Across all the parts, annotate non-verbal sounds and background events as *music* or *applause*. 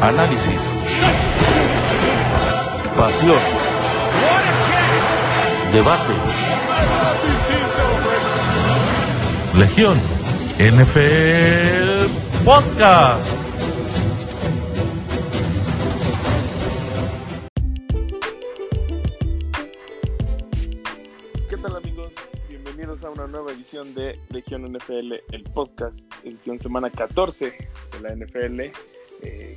análisis, pasión, debate. Legión NFL Podcast. ¿Qué tal amigos? Bienvenidos a una nueva edición de Legión NFL, el podcast, edición semana 14 de la NFL. Eh,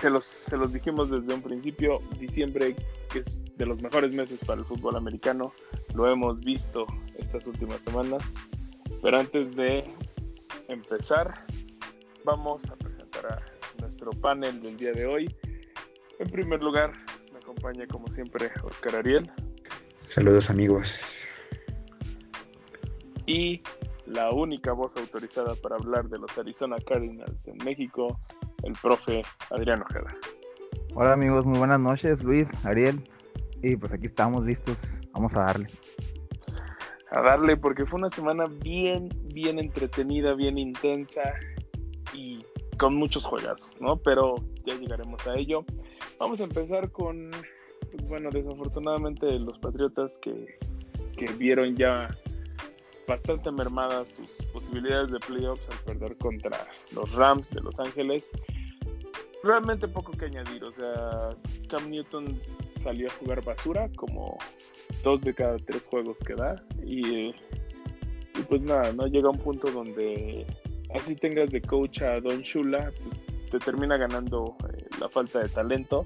se, los, se los dijimos desde un principio, diciembre que es de los mejores meses para el fútbol americano, lo hemos visto estas últimas semanas, pero antes de empezar, vamos a presentar a nuestro panel del día de hoy. En primer lugar, me acompaña como siempre Oscar Ariel. Saludos amigos. y la única voz autorizada para hablar de los Arizona Cardinals en México, el profe Adrián Ojeda. Hola amigos, muy buenas noches, Luis, Ariel. Y pues aquí estamos listos, vamos a darle. A darle porque fue una semana bien, bien entretenida, bien intensa y con muchos juegazos, ¿no? Pero ya llegaremos a ello. Vamos a empezar con, pues, bueno, desafortunadamente los Patriotas que, que vieron ya bastante mermadas sus posibilidades de playoffs al perder contra los Rams de Los Ángeles. Realmente poco que añadir, o sea, Cam Newton salió a jugar basura como dos de cada tres juegos que da y, y pues nada, no llega a un punto donde así tengas de coach a Don Shula, pues te termina ganando eh, la falta de talento.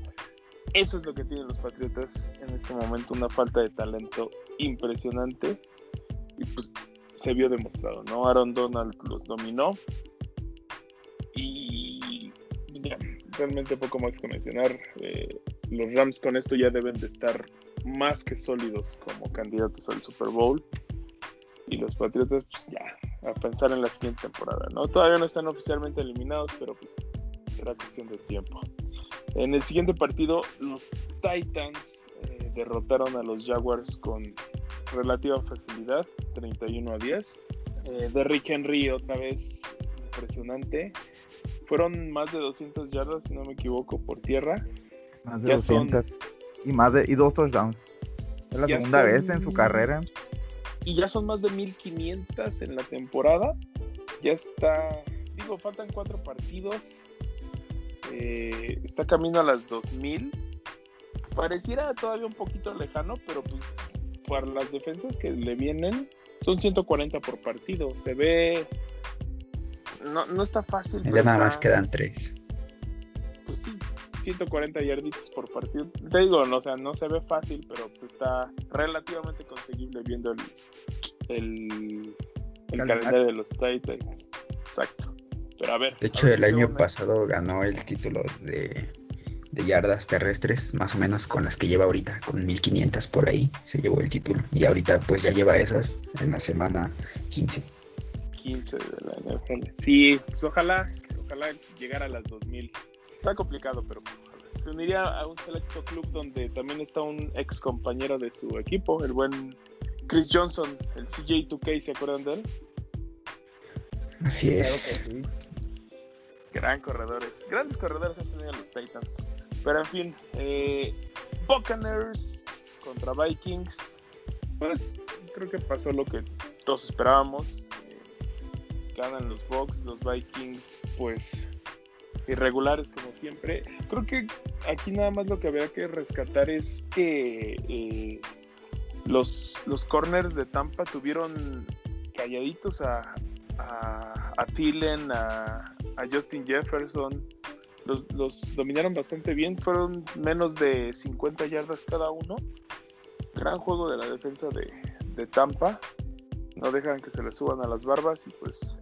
Eso es lo que tienen los Patriotas en este momento, una falta de talento impresionante y pues se vio demostrado, ¿no? Aaron Donald los dominó y ya, realmente poco más que mencionar. Eh, los Rams con esto ya deben de estar más que sólidos como candidatos al Super Bowl y los Patriotas pues ya a pensar en la siguiente temporada, ¿no? Todavía no están oficialmente eliminados, pero pues será cuestión de tiempo. En el siguiente partido, los Titans derrotaron a los Jaguars con relativa facilidad, 31 a 10. Eh, Derrick Henry otra vez impresionante. Fueron más de 200 yardas, si no me equivoco, por tierra. Más de Ya 200 y más de y dos touchdowns. Es la Ya segunda son- vez en su carrera. Y ya son más de 1500 en la temporada. Ya está, digo, faltan cuatro partidos. Eh, está camino a las 2000. Pareciera todavía un poquito lejano, pero pues para las defensas que le vienen son 140 por partido. Se ve. No, no está fácil. Ya nada más quedan tres. pues sí, 140 yarditos por partido. Te digo, no, o sea, no se ve fácil, pero pues está relativamente conseguible viendo el, el, el Calendario. de los Titans. Exacto. Pero a ver. De hecho, el año pasado ganó el título de, de yardas terrestres, más o menos con las que lleva ahorita, con 1500 por ahí, se llevó el título. Y ahorita pues ya lleva esas en la semana 15. 15 de la NFL. Sí, pues ojalá, ojalá llegara a las 2000. Está complicado, pero. Se uniría a un selecto club donde también está un ex compañero de su equipo, el buen Chris Johnson, el CJ2K, ¿se acuerdan de él? Así es. Claro que sí. Gran corredores. Grandes corredores han tenido los Titans. Pero en fin, eh, Buccaneers contra Vikings. Pues creo que pasó lo que todos esperábamos. Eh, ganan los Bucks, los Vikings, pues irregulares como siempre. Creo que aquí nada más lo que habría que rescatar es que eh, los, los corners de Tampa tuvieron calladitos a, a, a Thielen, a Justin Jefferson. Los, los dominaron bastante bien, fueron menos de 50 yardas cada uno. Gran juego de la defensa de, de Tampa. No dejan que se les suban a las barbas y pues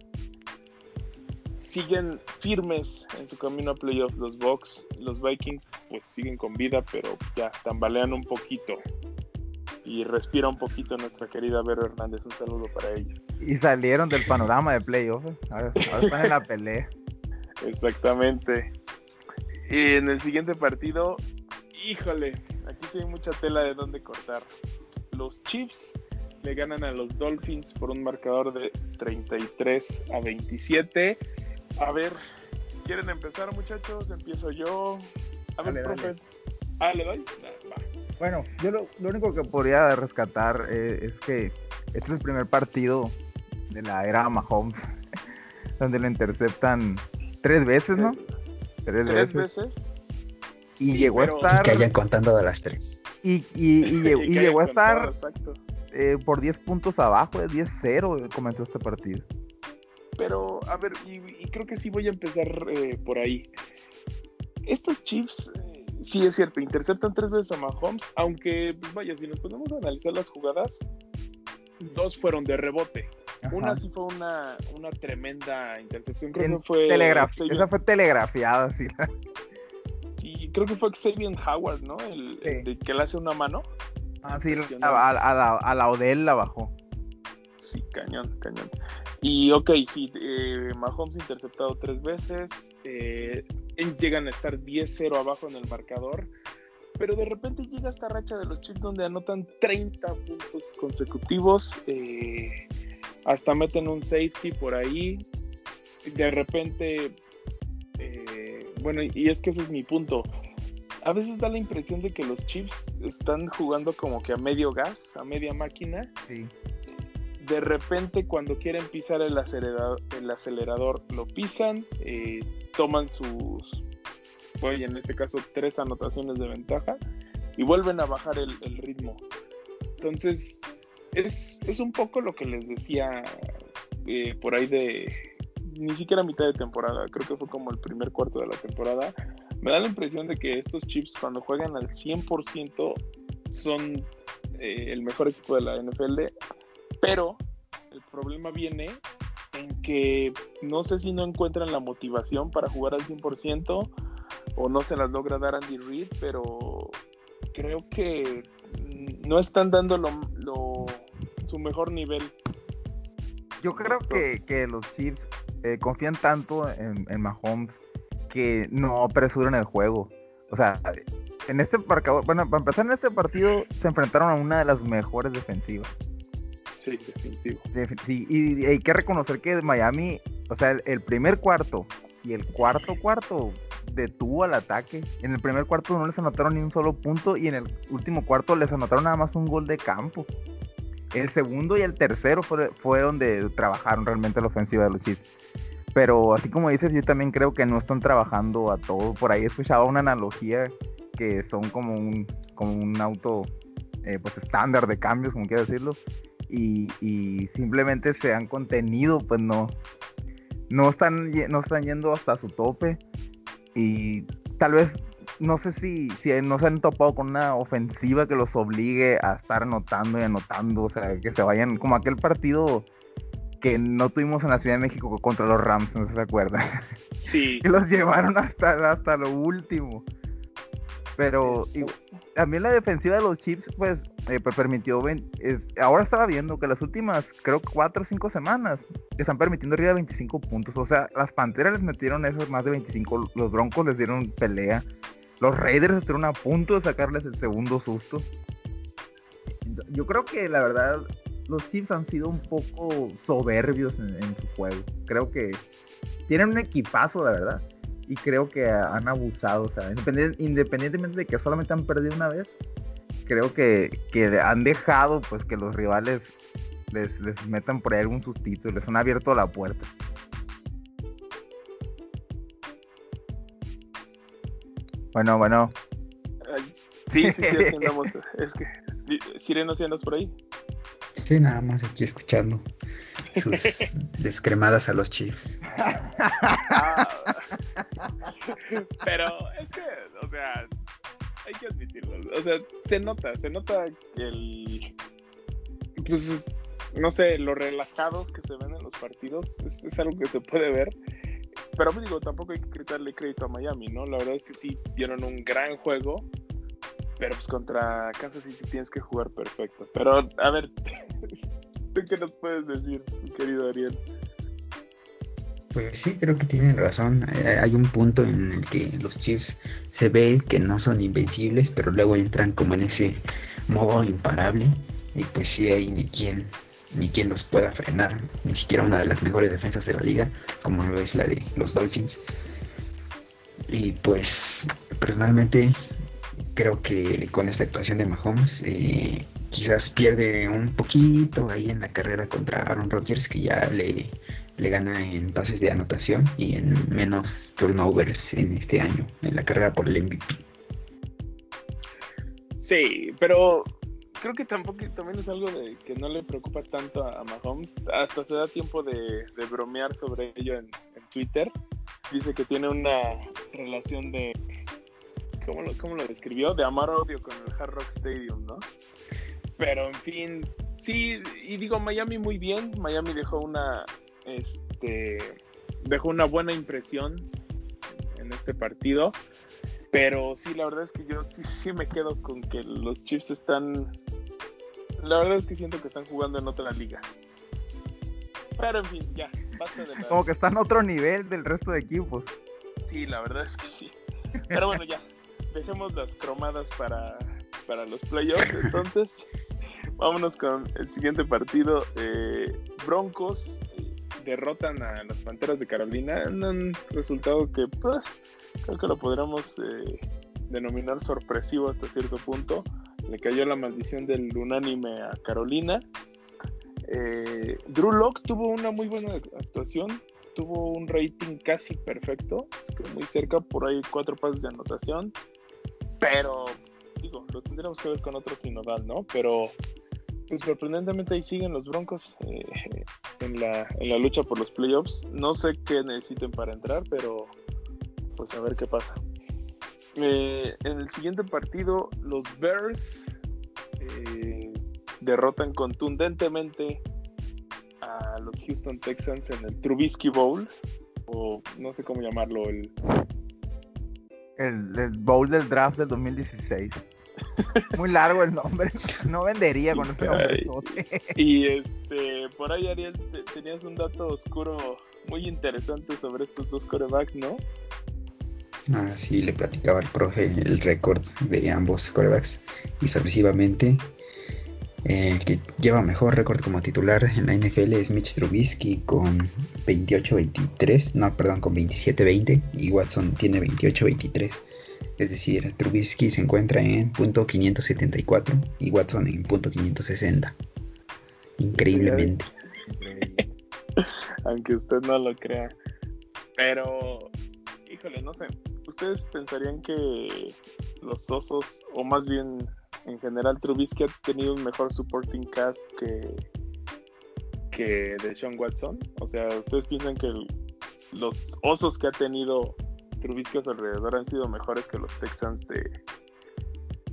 siguen firmes en su camino a playoff los Bucks. Los Vikings pues siguen con vida, pero ya tambalean un poquito. Y respira un poquito nuestra querida Vero Hernández. Un saludo para ella. Y salieron del panorama de playoff. eh. Ahora, ahora están en la pelea. *laughs* Exactamente. Y en el siguiente partido, híjole, aquí sí hay mucha tela de dónde cortar. Los Chiefs le ganan a los Dolphins por un marcador de 33 a 27. A ver, ¿Quieren empezar, muchachos? Empiezo yo. A ver, Dale, profe. dale. Ah, ¿le doy? Ah, va. Bueno, yo lo, lo único que podría rescatar eh, es que este es el primer partido de la era Mahomes, *laughs* donde lo interceptan tres veces, ¿no? Tres, Tres veces. veces. Y Sí, llegó pero- a estar. Que hayan contando de las tres. Y, y, y *laughs* llegó, y llegó a contado, estar eh, por 10 puntos abajo, de 10-0 comenzó este partido. Pero, a ver, y, y creo que sí voy a empezar eh, por ahí. Estos Chiefs, eh, sí es cierto, interceptan tres veces a Mahomes, aunque, pues vaya, si nos ponemos a analizar las jugadas, dos fueron de rebote. Una sí fue una, una tremenda intercepción, creo En que fue... telegraf- Xavier- Esa fue telegrafiada, sí. sí, creo que fue Xavier Howard, ¿no? El, el Sí. de que le hace una mano. Ah, sí, a, a la, a la Odell la bajó. Sí, cañón, cañón. Y ok, sí, eh, Mahomes interceptado tres veces, eh, llegan a estar 10-0 abajo en el marcador, pero de repente llega esta racha de los Chiefs donde anotan 30 puntos consecutivos, eh, hasta meten un safety por ahí, de repente, eh, bueno, y es que ese es mi punto. A veces da la impresión de que los Chiefs están jugando como que a medio gas, a media máquina, Sí. de repente cuando quieren pisar el acelerador, el acelerador lo pisan, eh, toman sus, oye, en este caso tres anotaciones de ventaja y vuelven a bajar el, el ritmo. Entonces, es, es un poco lo que les decía eh, por ahí de ni siquiera mitad de temporada, creo que fue como el primer cuarto de la temporada. Me da la impresión de que estos Chips cuando juegan al 100% son eh, el mejor equipo de la NFL, pero el problema viene en que no sé si no encuentran la motivación para jugar al 100% o no se las logra dar Andy Reid, pero creo que no están dando lo- su mejor nivel. Yo creo que, que los Chiefs eh, confían tanto en, en Mahomes que no apresuran el juego. O sea, en este marcador, bueno, para empezar en este partido se enfrentaron a una de las mejores defensivas. Sí, definitivo. Defi- sí, y hay que reconocer que Miami, o sea, el, el primer cuarto y el cuarto cuarto detuvo al ataque. En el primer cuarto no les anotaron ni un solo punto y en el último cuarto les anotaron nada más un gol de campo. El segundo y el tercero fue, fue donde trabajaron realmente la ofensiva de los Chiefs. Pero así como dices, yo también creo que no están trabajando a todo. Por ahí escuchaba una analogía que son como un, como un auto eh, pues estándar de cambios, como quiero decirlo. Y, y simplemente se han contenido, pues no, no están, no están yendo hasta su tope. Y tal vez, no sé si, si no se han topado con una ofensiva que los obligue a estar anotando y anotando. O sea, que se vayan como aquel partido que no tuvimos en la Ciudad de México contra los Rams, no sé si se acuerdan. *laughs* Sí, que los llevaron hasta, hasta lo último. Pero igual- también la defensiva de los Chiefs, pues, eh, pues, permitió. ahora estaba viendo que las últimas, creo, cuatro o cinco semanas, están permitiendo arriba de 25 puntos. O sea, las panteras les metieron esos más de 25. Los broncos les dieron pelea. Los Raiders estuvieron a punto de sacarles el segundo susto. Yo creo que la verdad, los Chiefs han sido un poco soberbios en, su juego. Creo que tienen un equipazo, la verdad. Y creo que han abusado. O sea, independien- independientemente de que solamente han perdido una vez, creo que, que han dejado pues que los rivales les, les metan por ahí algún sustito y les han abierto la puerta. Bueno, bueno. Ay, sí, sí, sí, aquí andamos. *laughs* Es que, Sireno, ¿sí andas por ahí? Sí, nada más aquí escuchando sus *laughs* descremadas a los Chiefs. Ah, pero es que, o sea, hay que admitirlo. O sea, se nota, se nota que el. Pues, no sé, lo relajados que se ven en los partidos es, es algo que se puede ver. Pero pues, digo, tampoco hay que quitarle crédito a Miami, ¿no? La verdad es que sí dieron un gran juego. Pero pues contra Kansas City tienes que jugar perfecto. Pero, a ver, *laughs* ¿tú qué nos puedes decir, querido Ariel? Pues sí, creo que tienen razón. Eh, Hay un punto en el que los Chiefs se ve que no son invencibles, pero luego entran como en ese modo imparable. Y pues sí hay quien, ni quien los pueda frenar. Ni siquiera una de las mejores defensas de la liga, como lo es la de los Dolphins. Y pues personalmente creo que con esta actuación de Mahomes eh, quizás pierde un poquito ahí en la carrera contra Aaron Rodgers que ya le, le gana en pases de anotación y en menos turnovers en este año en la carrera por el MVP. Sí, pero creo que tampoco también es algo de que no le preocupa tanto a, Mahomes. Hasta se da tiempo de, bromear sobre ello en, Twitter. Dice que tiene una relación de. ¿Cómo lo, cómo lo describió? De amar-odio con el Hard Rock Stadium, ¿no? Pero en fin, sí, y digo, Miami muy bien. Miami dejó una. Este. Dejó una buena impresión en este partido. Pero sí, la verdad es que yo sí, sí me quedo con que los Chiefs están. La verdad es que siento que están jugando en otra liga. Pero en fin, ya, basta de Como que están a otro nivel del resto de equipos. Sí, la verdad es que sí. Pero bueno, ya, dejemos las cromadas para, para los playoffs. Entonces, vámonos con el siguiente partido. Eh, Broncos derrotan a las Panteras de Carolina en un resultado que pues creo que lo podríamos eh, denominar sorpresivo hasta cierto punto. Le cayó la maldición del unánime a Carolina. Eh, Drew Locke tuvo una muy buena actuación, tuvo un rating casi perfecto, muy cerca, por ahí cuatro pases de anotación, pero digo, lo tendríamos que ver con otro sinodal, ¿no? Pero pues sorprendentemente ahí siguen los Broncos eh, en, la, en la lucha por los playoffs. No sé qué necesiten para entrar, pero pues a ver qué pasa. Eh, en el siguiente partido, los Bears eh, derrotan contundentemente a los Houston Texans en el Trubisky Bowl, o no sé cómo llamarlo, el, el, el Bowl del Draft del 2016. Muy largo el nombre. No vendería con este nombre. Y este, por ahí, Ariel, tenías un dato oscuro muy interesante sobre estos dos corebacks, ¿no? Ah, sí, le platicaba al profe el récord de ambos corebacks y sorpresivamente el que lleva mejor récord como titular en la NFL es Mitch Trubisky con 28-23, no, perdón, con 27-20 y Watson tiene 28-23. Es decir, Trubisky se encuentra en punto 574 y Watson en punto 560. Increíblemente. *laughs* Aunque usted no lo crea. Pero, híjole, no sé. ¿Ustedes pensarían que los osos, o más bien en general Trubisky ha tenido un mejor supporting cast que, que de Sean Watson? O sea, ¿ustedes piensan que los osos que ha tenido Trubisky a su alrededor han sido mejores que los Texans de,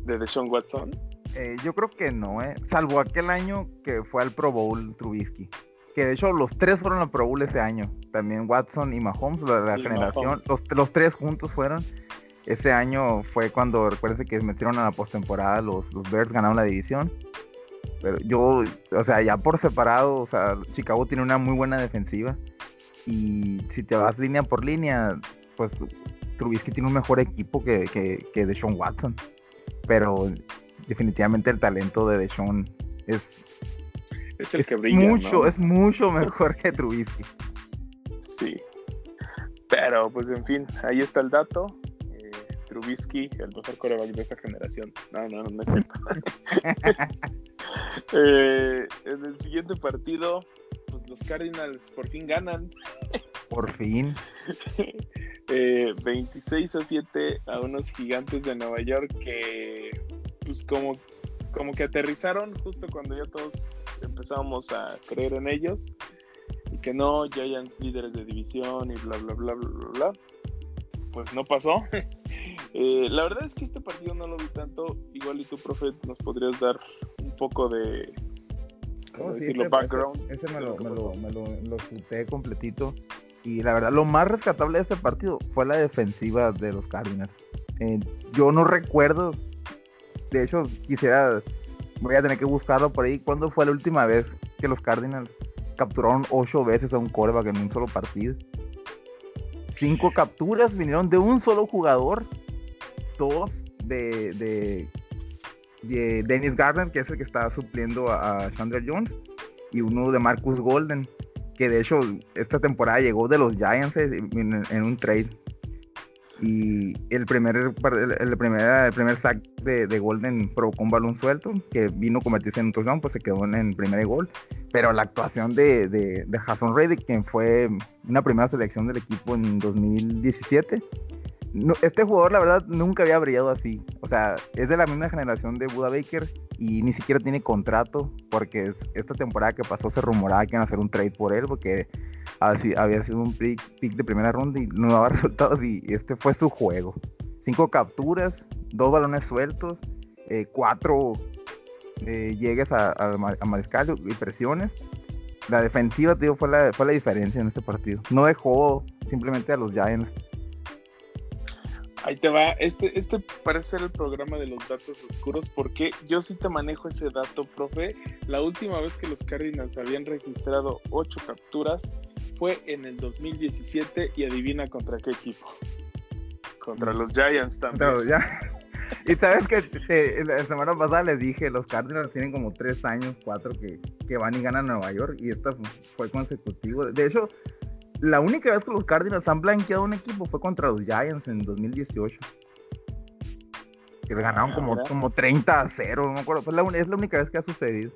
de Deshaun Watson? Eh, yo creo que no, eh. salvo aquel año que fue al Pro Bowl Trubisky. Que de hecho los tres fueron al Pro Bowl ese año. También Watson y Mahomes, la, la generación. Los, los, tres juntos fueron. Ese año fue cuando, recuérdense que metieron a la postemporada, los, los Bears ganaron la división. Pero yo, o sea, ya por separado, o sea, Chicago tiene una muy buena defensiva. Y si te vas línea por línea, pues Trubisky tiene un mejor equipo que, que, que Deshaun Watson. Pero definitivamente el talento de Deshaun es, es el que brilla. Mucho, Es mucho mejor que Trubisky. Sí. Pero pues en fin, ahí está el dato. Eh, Trubisky, el mejor coreback de esta generación. No, no, no es cierto. *laughs* *laughs* eh, en el siguiente partido, los Cardinals por fin ganan. Por fin. *laughs* eh, 26 a 7 a unos gigantes de Nueva York que pues como, como que aterrizaron justo cuando ya todos empezábamos a creer en ellos y que no Giants líderes de división y bla bla bla bla bla, bla. pues no pasó *laughs* eh, la verdad es que este partido no lo vi tanto igual y tú profe nos podrías dar un poco de ¿cómo decirlo? background ese, me lo, me lo, me lo, lo completito y la verdad, lo más rescatable de este partido fue la defensiva de los Cardinals. Eh, yo no recuerdo, de hecho, quisiera, voy a tener que buscarlo por ahí. ¿Cuándo fue la última vez que los Cardinals capturaron ocho veces a un coreback en un solo partido? Cinco capturas vinieron de un solo jugador, dos de, de, de Dennis Gardner, que es el que está supliendo a Chandler Jones, y uno de Marcus Golden que de hecho esta temporada llegó de los Giants en, un trade. Y el primer, el, primer, el primer sack de, de, Golden provocó un balón suelto que vino a convertirse en un touchdown, pues se quedó en el primer gol. Pero la actuación de, de, de Jason Reddick, quien fue una primera selección del equipo en 2017, no, este jugador, la verdad, nunca había brillado así. O sea, es de la misma generación de Buda Baker y ni siquiera tiene contrato porque esta temporada que pasó se rumoraba que iban a hacer un trade por él porque así, había sido un pick, de primera ronda y no daba *laughs* resultados y este fue su juego. Cinco capturas, dos balones sueltos, eh, cuatro eh, llegues a, mariscal y presiones. La defensiva, tío, fue la, fue la diferencia en este partido. No dejó simplemente a los Giants Ahí te va, este, este parece ser el programa de los datos oscuros porque yo sí te manejo ese dato, profe. La última vez que los Cardinals habían registrado ocho capturas fue en el 2017 y adivina contra qué equipo. Contra los Giants también. Ya. *laughs* Y sabes que la semana pasada les dije, los Cardinals tienen como tres años, cuatro que, que van y ganan Nueva York y esta fue consecutivo. De hecho, la única vez que los Cardinals han blanqueado un equipo fue contra los Giants en 2018. Que le ganaron como, como 30 a 0, no me acuerdo. Pues la, es la única vez que ha sucedido.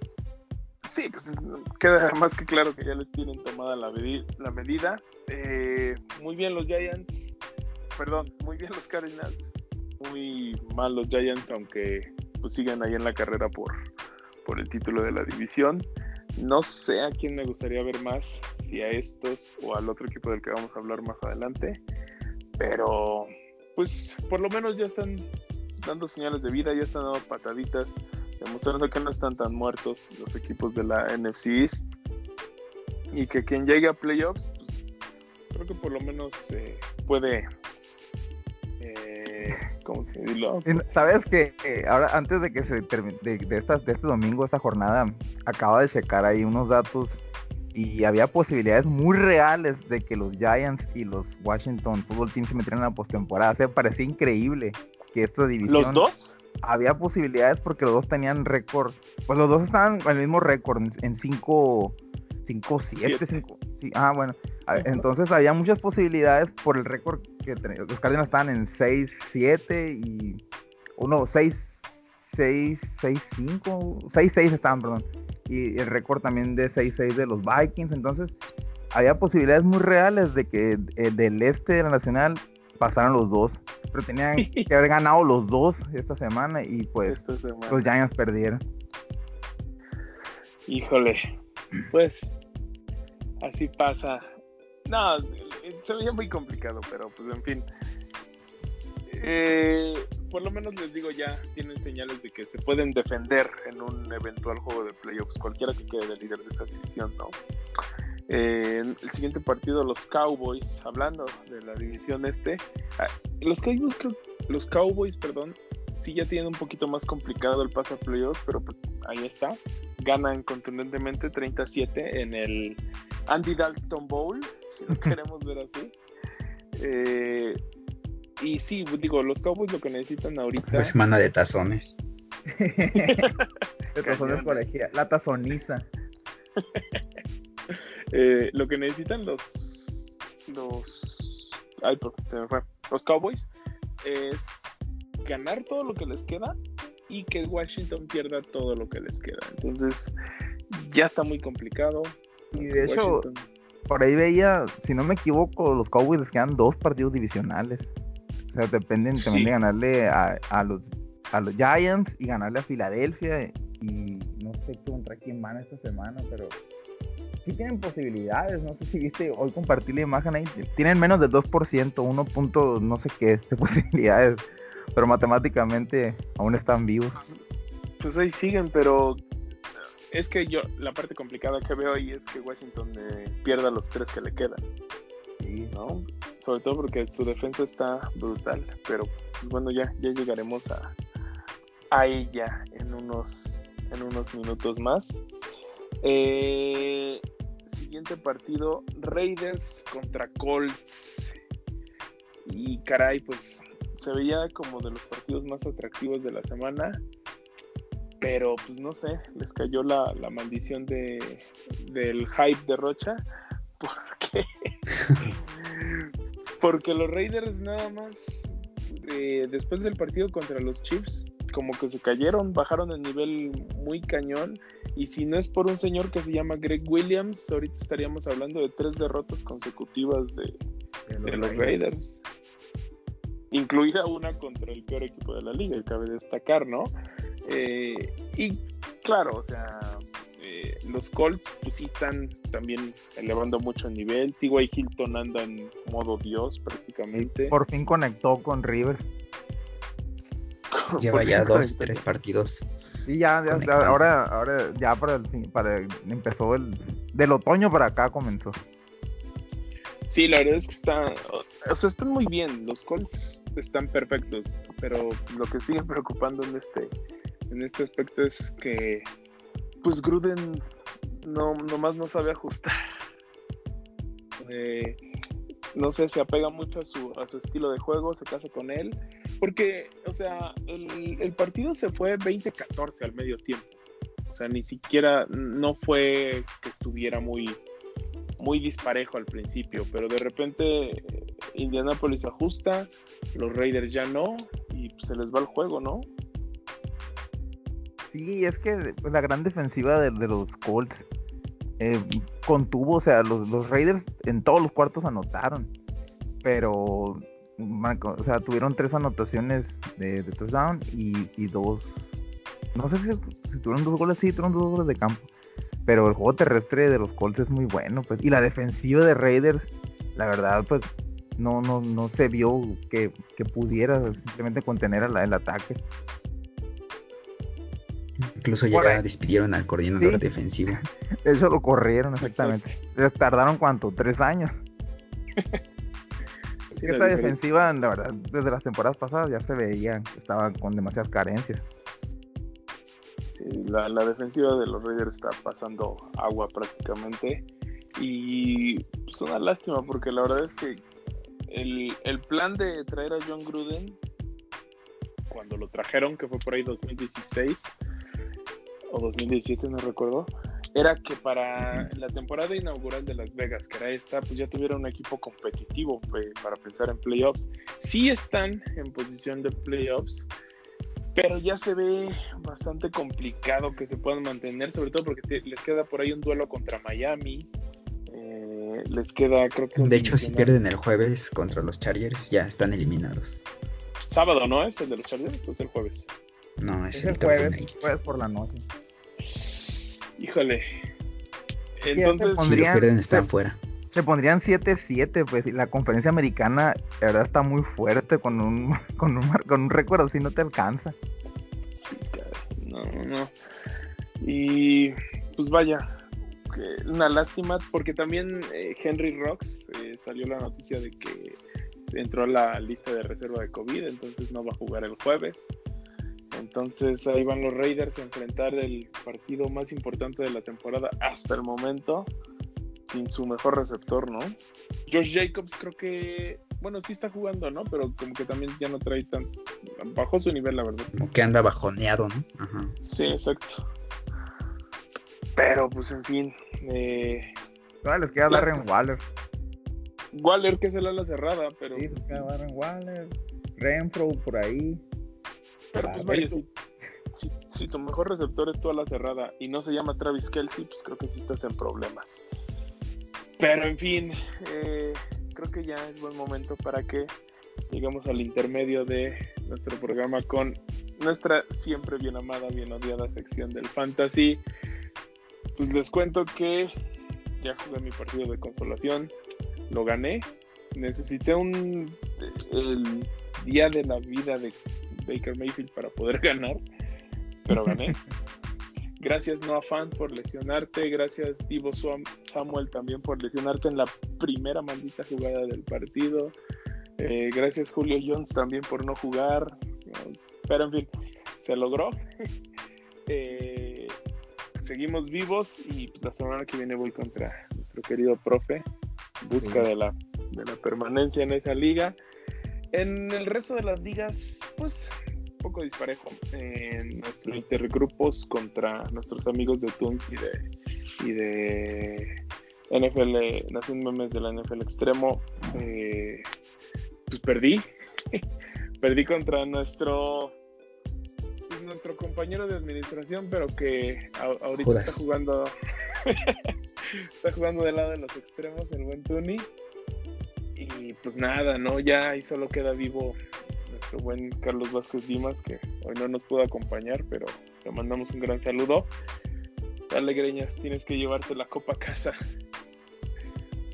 Sí, pues queda más que claro que ya les tienen tomada la, la medida. Eh, muy bien los Giants, perdón, muy bien los Cardinals. Muy mal los Giants, aunque pues sigan ahí en la carrera por, por el título de la división. No sé a quién me gustaría ver más, si a estos o al otro equipo del que vamos a hablar más adelante. Pero, pues, por lo menos ya están dando señales de vida, ya están dando pataditas, demostrando que no están tan muertos los equipos de la NFC East. Y que quien llegue a playoffs, pues, creo que por lo menos eh, puede eh, ¿cómo se dice? Sabes que eh, ahora antes de que se termine de, de, estas, de este domingo, esta jornada, acaba de checar ahí unos datos y había posibilidades muy reales de que los Giants y los Washington Football Team se metieran en la postemporada. O sea, parecía increíble que esta división. ¿Los dos? Había posibilidades porque los dos tenían récord. Pues los dos estaban en el mismo récord, en 5, 5, 7, 5. Sí, ah, bueno. Entonces había muchas posibilidades por el récord que tenían. Los Cardinals estaban en 6, 7 y. Uno, 6, 6, 6, 5. 6, 6 estaban, perdón y el récord también de 6-6 de los Vikings. Entonces, había posibilidades muy reales de que eh, del este de la Nacional pasaran los dos. Pero tenían *laughs* que haber ganado los dos esta semana y pues semana. los Giants perdieron. Híjole, pues así pasa. No, se veía muy complicado, pero pues en fin. Eh, por lo menos les digo ya, tienen señales de que se pueden defender en un eventual juego de playoffs, cualquiera que quede de líder de esa división, ¿no? Eh, el siguiente partido, los Cowboys, hablando de la división este, ah, los Cowboys, los Cowboys, perdón, sí ya tienen un poquito más complicado el paso a playoffs, pero pues ahí está, ganan contundentemente 37 en el Andy Dalton Bowl, si lo *laughs* queremos ver así. Eh, y sí, digo, los Cowboys lo que necesitan ahorita. La semana de tazones. de tazones colegia. La tazoniza. *laughs* eh, lo que necesitan los. Los. Ay, se me fue. Los Cowboys es ganar todo lo que les queda y que Washington pierda todo lo que les queda. Entonces, ya está muy complicado. Y de hecho, por ahí veía, si no me equivoco, los Cowboys les quedan dos partidos divisionales. O sea, dependen también de ganarle a, a, los, a los Giants y ganarle a Filadelfia. Y no sé contra quién van esta semana, pero sí tienen posibilidades. No sé si viste hoy compartir la imagen ahí. Tienen menos del 2%, 1 punto no sé qué de *laughs* posibilidades. Pero matemáticamente aún están vivos. Pues ahí siguen, pero es que yo, la parte complicada que veo ahí es que Washington eh, pierda los tres que le quedan. Sí. ¿No? sobre todo porque su defensa está brutal, pero pues, bueno, ya, ya llegaremos a, a ella en unos, en unos minutos más. Eh, siguiente partido, Raiders contra Colts. Y caray, pues se veía como de los partidos más atractivos de la semana. Pero pues no sé, les cayó la, la maldición de, del hype de Rocha. *laughs* Porque Porque los Raiders nada más, eh, después del partido contra los Chiefs, como que se cayeron, bajaron el nivel muy cañón. Y si no es por un señor que se llama Greg Williams, ahorita estaríamos hablando de tres derrotas consecutivas de, de los Raiders. Incluida una contra el peor equipo de la liga, y cabe destacar, ¿no? Eh, y claro, o sea, eh, los Colts pues sí están también elevando mucho el nivel. T.Y. Hilton anda en modo Dios prácticamente. Por fin conectó con River. Lleva ya dos, tres partidos. Y ya, ya, ya, ahora, ahora ya para el fin, para empezó el del otoño para acá comenzó. Sí, la verdad es que está, o sea, están muy bien, los Colts están perfectos, pero lo que sigue *laughs* preocupando en este, en este aspecto es que, pues Gruden no, nomás no sabe ajustar. Eh, no sé, se apega mucho a su, a su estilo de juego, se casa con él, porque, o sea, el, el partido se fue 20-14 al medio tiempo, o sea, ni siquiera, no fue que estuviera muy, muy disparejo al principio, pero de repente Indianapolis ajusta, los Raiders ya no, y se les va el juego, ¿no? Sí, es que pues, la gran defensiva de, de los Colts eh, contuvo, o sea, los, los, Raiders en todos los cuartos anotaron, pero, o sea, tuvieron tres anotaciones de, touchdown y, y, dos, no sé si, si, tuvieron dos goles, sí, tuvieron dos goles de campo, pero el juego terrestre de los Colts es muy bueno, pues, y la defensiva de Raiders, la verdad, pues, no, no, no se vio que, que pudiera simplemente contener la, el ataque. Incluso ya despidieron al coordinador sí. defensivo. *laughs* Eso lo corrieron, exactamente. Les tardaron cuánto, tres años. *laughs* sí, esta defensiva, la verdad, desde las temporadas pasadas ya se veía que estaban con demasiadas carencias. La, la, defensiva de los Raiders está pasando agua prácticamente. Y es pues, una lástima porque la verdad es que el, el plan de traer a John Gruden, cuando lo trajeron, que fue por ahí 2016, o 2017, no recuerdo, era que para la temporada inaugural de Las Vegas, que era esta, pues ya tuviera un equipo competitivo pues, para pensar en playoffs. Sí están en posición de playoffs, pero ya se ve bastante complicado que se puedan mantener, sobre todo porque te, les queda por ahí un duelo contra Miami. Eh, les queda, creo que. De hecho, si pierden el jueves contra los Chargers, ya están eliminados. Sábado, ¿no es el de los Chargers o es el jueves? No, es, Es el, jueves, night. jueves por la noche. Híjole. Entonces, Si lo pierden, están fuera. Se pondrían 7-7, pues, la conferencia americana, la verdad, está muy fuerte con un, *laughs* con un, con un récord así, no te alcanza. Sí, no, no. Y pues vaya, una lástima porque también eh, Henry Rocks eh, salió la noticia de que entró a la lista de reserva de COVID, entonces no va a jugar el jueves. Entonces ahí van los Raiders a enfrentar el partido más importante de la temporada hasta el momento, sin su mejor receptor, ¿no? Josh Jacobs creo que, bueno, sí está jugando, ¿no? Pero como que también ya no trae tan, bajó su nivel, la verdad. Como que anda bajoneado, ¿no? Ajá. Sí, exacto. Pero pues en fin, eh, Todavía les queda. Darren Waller. Waller que es el ala cerrada, pero, Sí, les queda Darren Waller. Renfro por ahí. pero pues vaya, si, si, si tu mejor receptor es tu ala cerrada y no se llama Travis Kelsey, pues creo que sí estás en problemas. Pero en fin, eh, creo que ya es buen momento para que llegamos al intermedio de nuestro programa con nuestra siempre bien amada, bien odiada sección del Fantasy. Pues les cuento que ya jugué mi partido de consolación, lo gané. Necesité un día de la vida de Baker Mayfield para poder *laughs* ganar, pero gané. *laughs* Gracias Noah Fan por lesionarte, gracias Divo Samuel también por lesionarte en la primera maldita jugada del partido. Eh, gracias Julio Jones también por no jugar. Pero en fin, se logró. *laughs* Eh, seguimos vivos y la semana que viene voy contra nuestro querido profe busca Sí. de, la, de la permanencia en esa liga. En el resto de las ligas, pues poco disparejo. En nuestro intergrupos contra nuestros amigos de Tunes y de, y de NFL, Nación Memes de la NFL Extremo, eh, pues perdí. *laughs* perdí contra nuestro pues, nuestro compañero de administración, pero que a- ahorita está jugando *laughs* está jugando del lado de los extremos, el buen Tuni. Y pues nada, ¿no? Ya ahí solo queda vivo nuestro buen Carlos Vázquez Dimas, que hoy no nos pudo acompañar, pero le mandamos un gran saludo. Dale, Greñas, tienes que llevarte la copa a casa.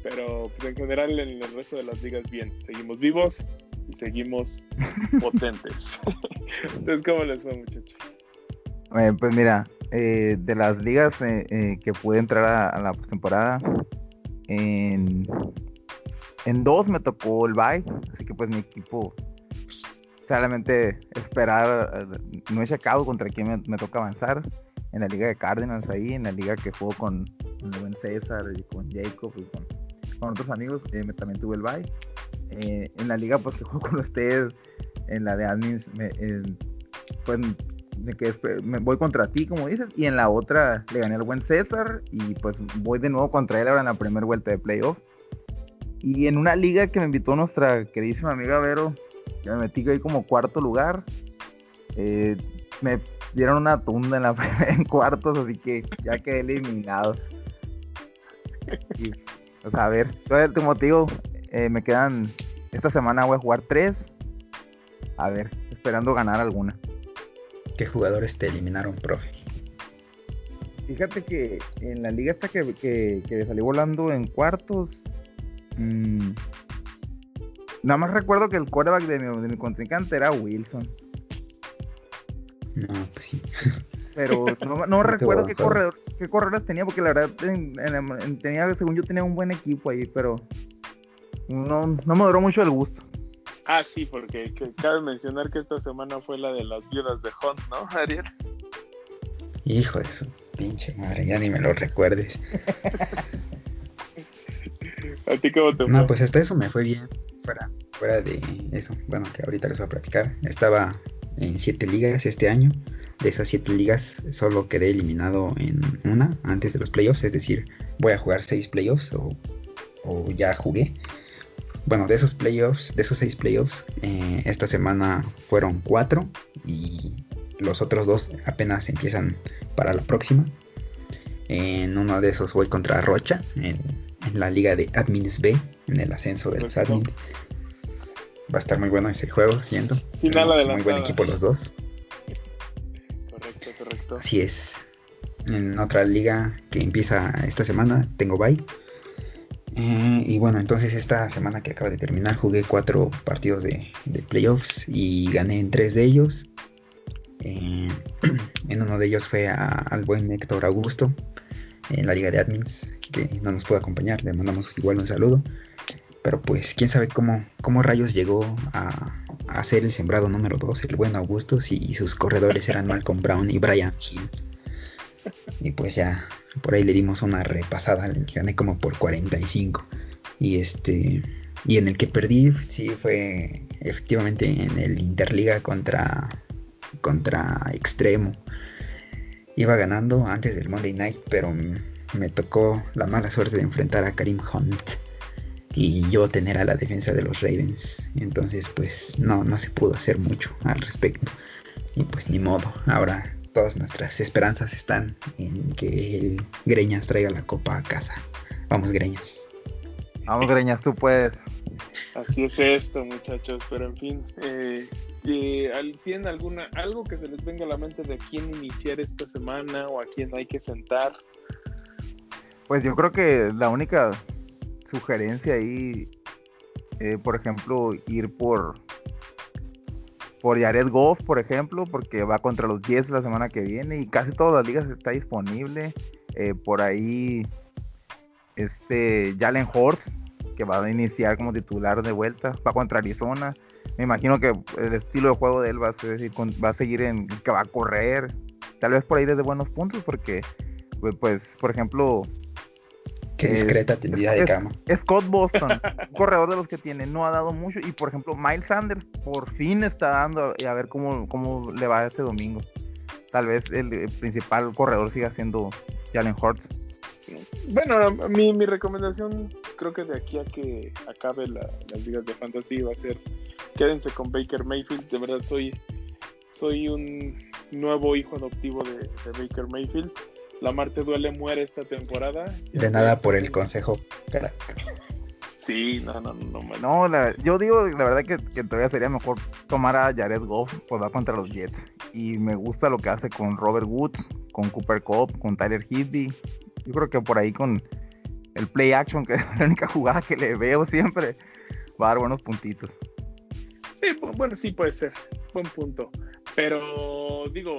Pero pues en general en el resto de las ligas bien, seguimos vivos y seguimos *laughs* potentes. Entonces, ¿cómo les fue, muchachos? Eh, pues mira, eh, de las ligas eh, eh, que pude entrar a, a la postemporada, en, en dos me tocó el bye, así que pues mi equipo, solamente esperar, eh, no he checado contra quién me, me toca avanzar, en la liga de Cardinals ahí, en la liga que juego con, con el buen César y con Jacob y con, con otros amigos, eh, me- también tuve el bye. Eh, en la liga pues que juego con ustedes, en la de admins, me, eh, pues me, quedé me voy contra ti, como dices, y en la otra le gané al buen César y pues voy de nuevo contra él ahora en la primera vuelta de playoff. Y en una liga que me invitó nuestra queridísima amiga Vero, me metí ahí como cuarto lugar, eh, me dieron una tunda en, la *laughs* en cuartos, así que ya quedé eliminado. Y, o sea, a ver, como te digo, eh, me quedan, esta semana voy a jugar tres, a ver, esperando ganar alguna. ¿Qué jugadores te eliminaron, profe? Fíjate que en la liga esta que, que, que salí volando en cuartos, mm, nada más recuerdo que el quarterback de mi, de mi contrincante era Wilson, No, pues sí. pero *laughs* no, recuerdo qué, corredor, qué corredores tenía, porque la verdad en- en- en- tenía, según yo tenía un buen equipo ahí, pero no, no me duró mucho el gusto. Ah, sí, porque que- cabe mencionar que esta semana fue la de las viudas de Hunt, ¿no, Ariel? Hijo de su pinche madre, ya ni me lo recuerdes. *laughs* ¿A ti cómo te fue? No, pues hasta eso me fue bien. Fuera, de eso, bueno, que ahorita les voy a platicar. Estaba en siete ligas este año. De esas siete ligas solo quedé eliminado en una antes de los playoffs. Es decir, voy a jugar seis playoffs o, ya jugué. Bueno, de esos playoffs, de esos seis playoffs, eh, esta semana fueron cuatro y los otros dos apenas empiezan para la próxima. En uno de esos voy contra Rocha, en la liga de Admins B, en el ascenso de los. Admins. Va a estar muy bueno ese juego, siento. Final muy buen equipo los dos. Correcto, correcto. Así es. En otra liga que empieza esta semana, tengo bye. Eh, y bueno, entonces esta semana que acaba de terminar jugué cuatro partidos de, de playoffs y gané en tres de ellos. Eh, *clears throat* en uno de ellos fue a- al buen Héctor Augusto en la liga de admins que no nos pudo acompañar. Le mandamos igual un saludo. Pero pues quién sabe cómo, cómo rayos llegó a, ser el sembrado número 2, el buen Augusto, si sus corredores eran Malcolm Brown y Brian Hill. Y pues ya por ahí le dimos una repasada, gané como por 45. Y este y en el que perdí sí fue efectivamente en el Interliga contra contra Extremo. Iba ganando antes del Monday Night, pero me tocó la mala suerte de enfrentar a Karim Hunt y yo tener a la defensa de los Ravens. Entonces, pues no, no se pudo hacer mucho al respecto. Y pues ni modo. Ahora todas nuestras esperanzas están en que el Greñas traiga la copa a casa. Vamos, Greñas. Vamos, Greñas, tú puedes. Así es esto, muchachos. Pero en fin, eh, eh, ¿al- ¿tienen alguna algo que se les venga a la mente de a quién iniciar esta semana o a quién hay que sentar? Pues yo creo que la única sugerencia ahí, eh, por ejemplo, ir por por Jared Goff, por ejemplo, porque va contra los Jets la semana que viene y casi todas las ligas está disponible. Eh, por ahí, este Jalen Hurts, que va a iniciar como titular de vuelta, va contra Arizona. Me imagino que el estilo de juego de él va a, ser- va a seguir en que va a correr, tal vez por ahí desde buenos puntos, porque, pues, por ejemplo, Qué discreta tendida de es- cama. Scott Boston, *laughs* un corredor de los que tiene, no ha dado mucho. Y por ejemplo, Miles Sanders por fin está dando y a ver cómo, cómo le va este domingo. Tal vez el, principal corredor siga siendo Jalen Hurts. Bueno, mi, mi recomendación, creo que de aquí a que acabe la- las ligas de fantasy va a ser quédense con Baker Mayfield. De verdad, soy, soy un nuevo hijo adoptivo de, de Baker Mayfield. La Marte duele, muere esta temporada. De nada por el consejo, crack. Sí, no, no, no, no. No, la- yo digo la verdad que, que todavía sería mejor tomar a Jared Goff por va contra los Jets. Y me gusta lo que hace con Robert Woods, con Cooper Cup, con Tyler Higby. Yo creo que por ahí con el play action, que *laughs* es la única jugada que le veo siempre, va a dar buenos puntitos. Sí, bu- bueno, sí puede ser. Buen punto. Pero digo,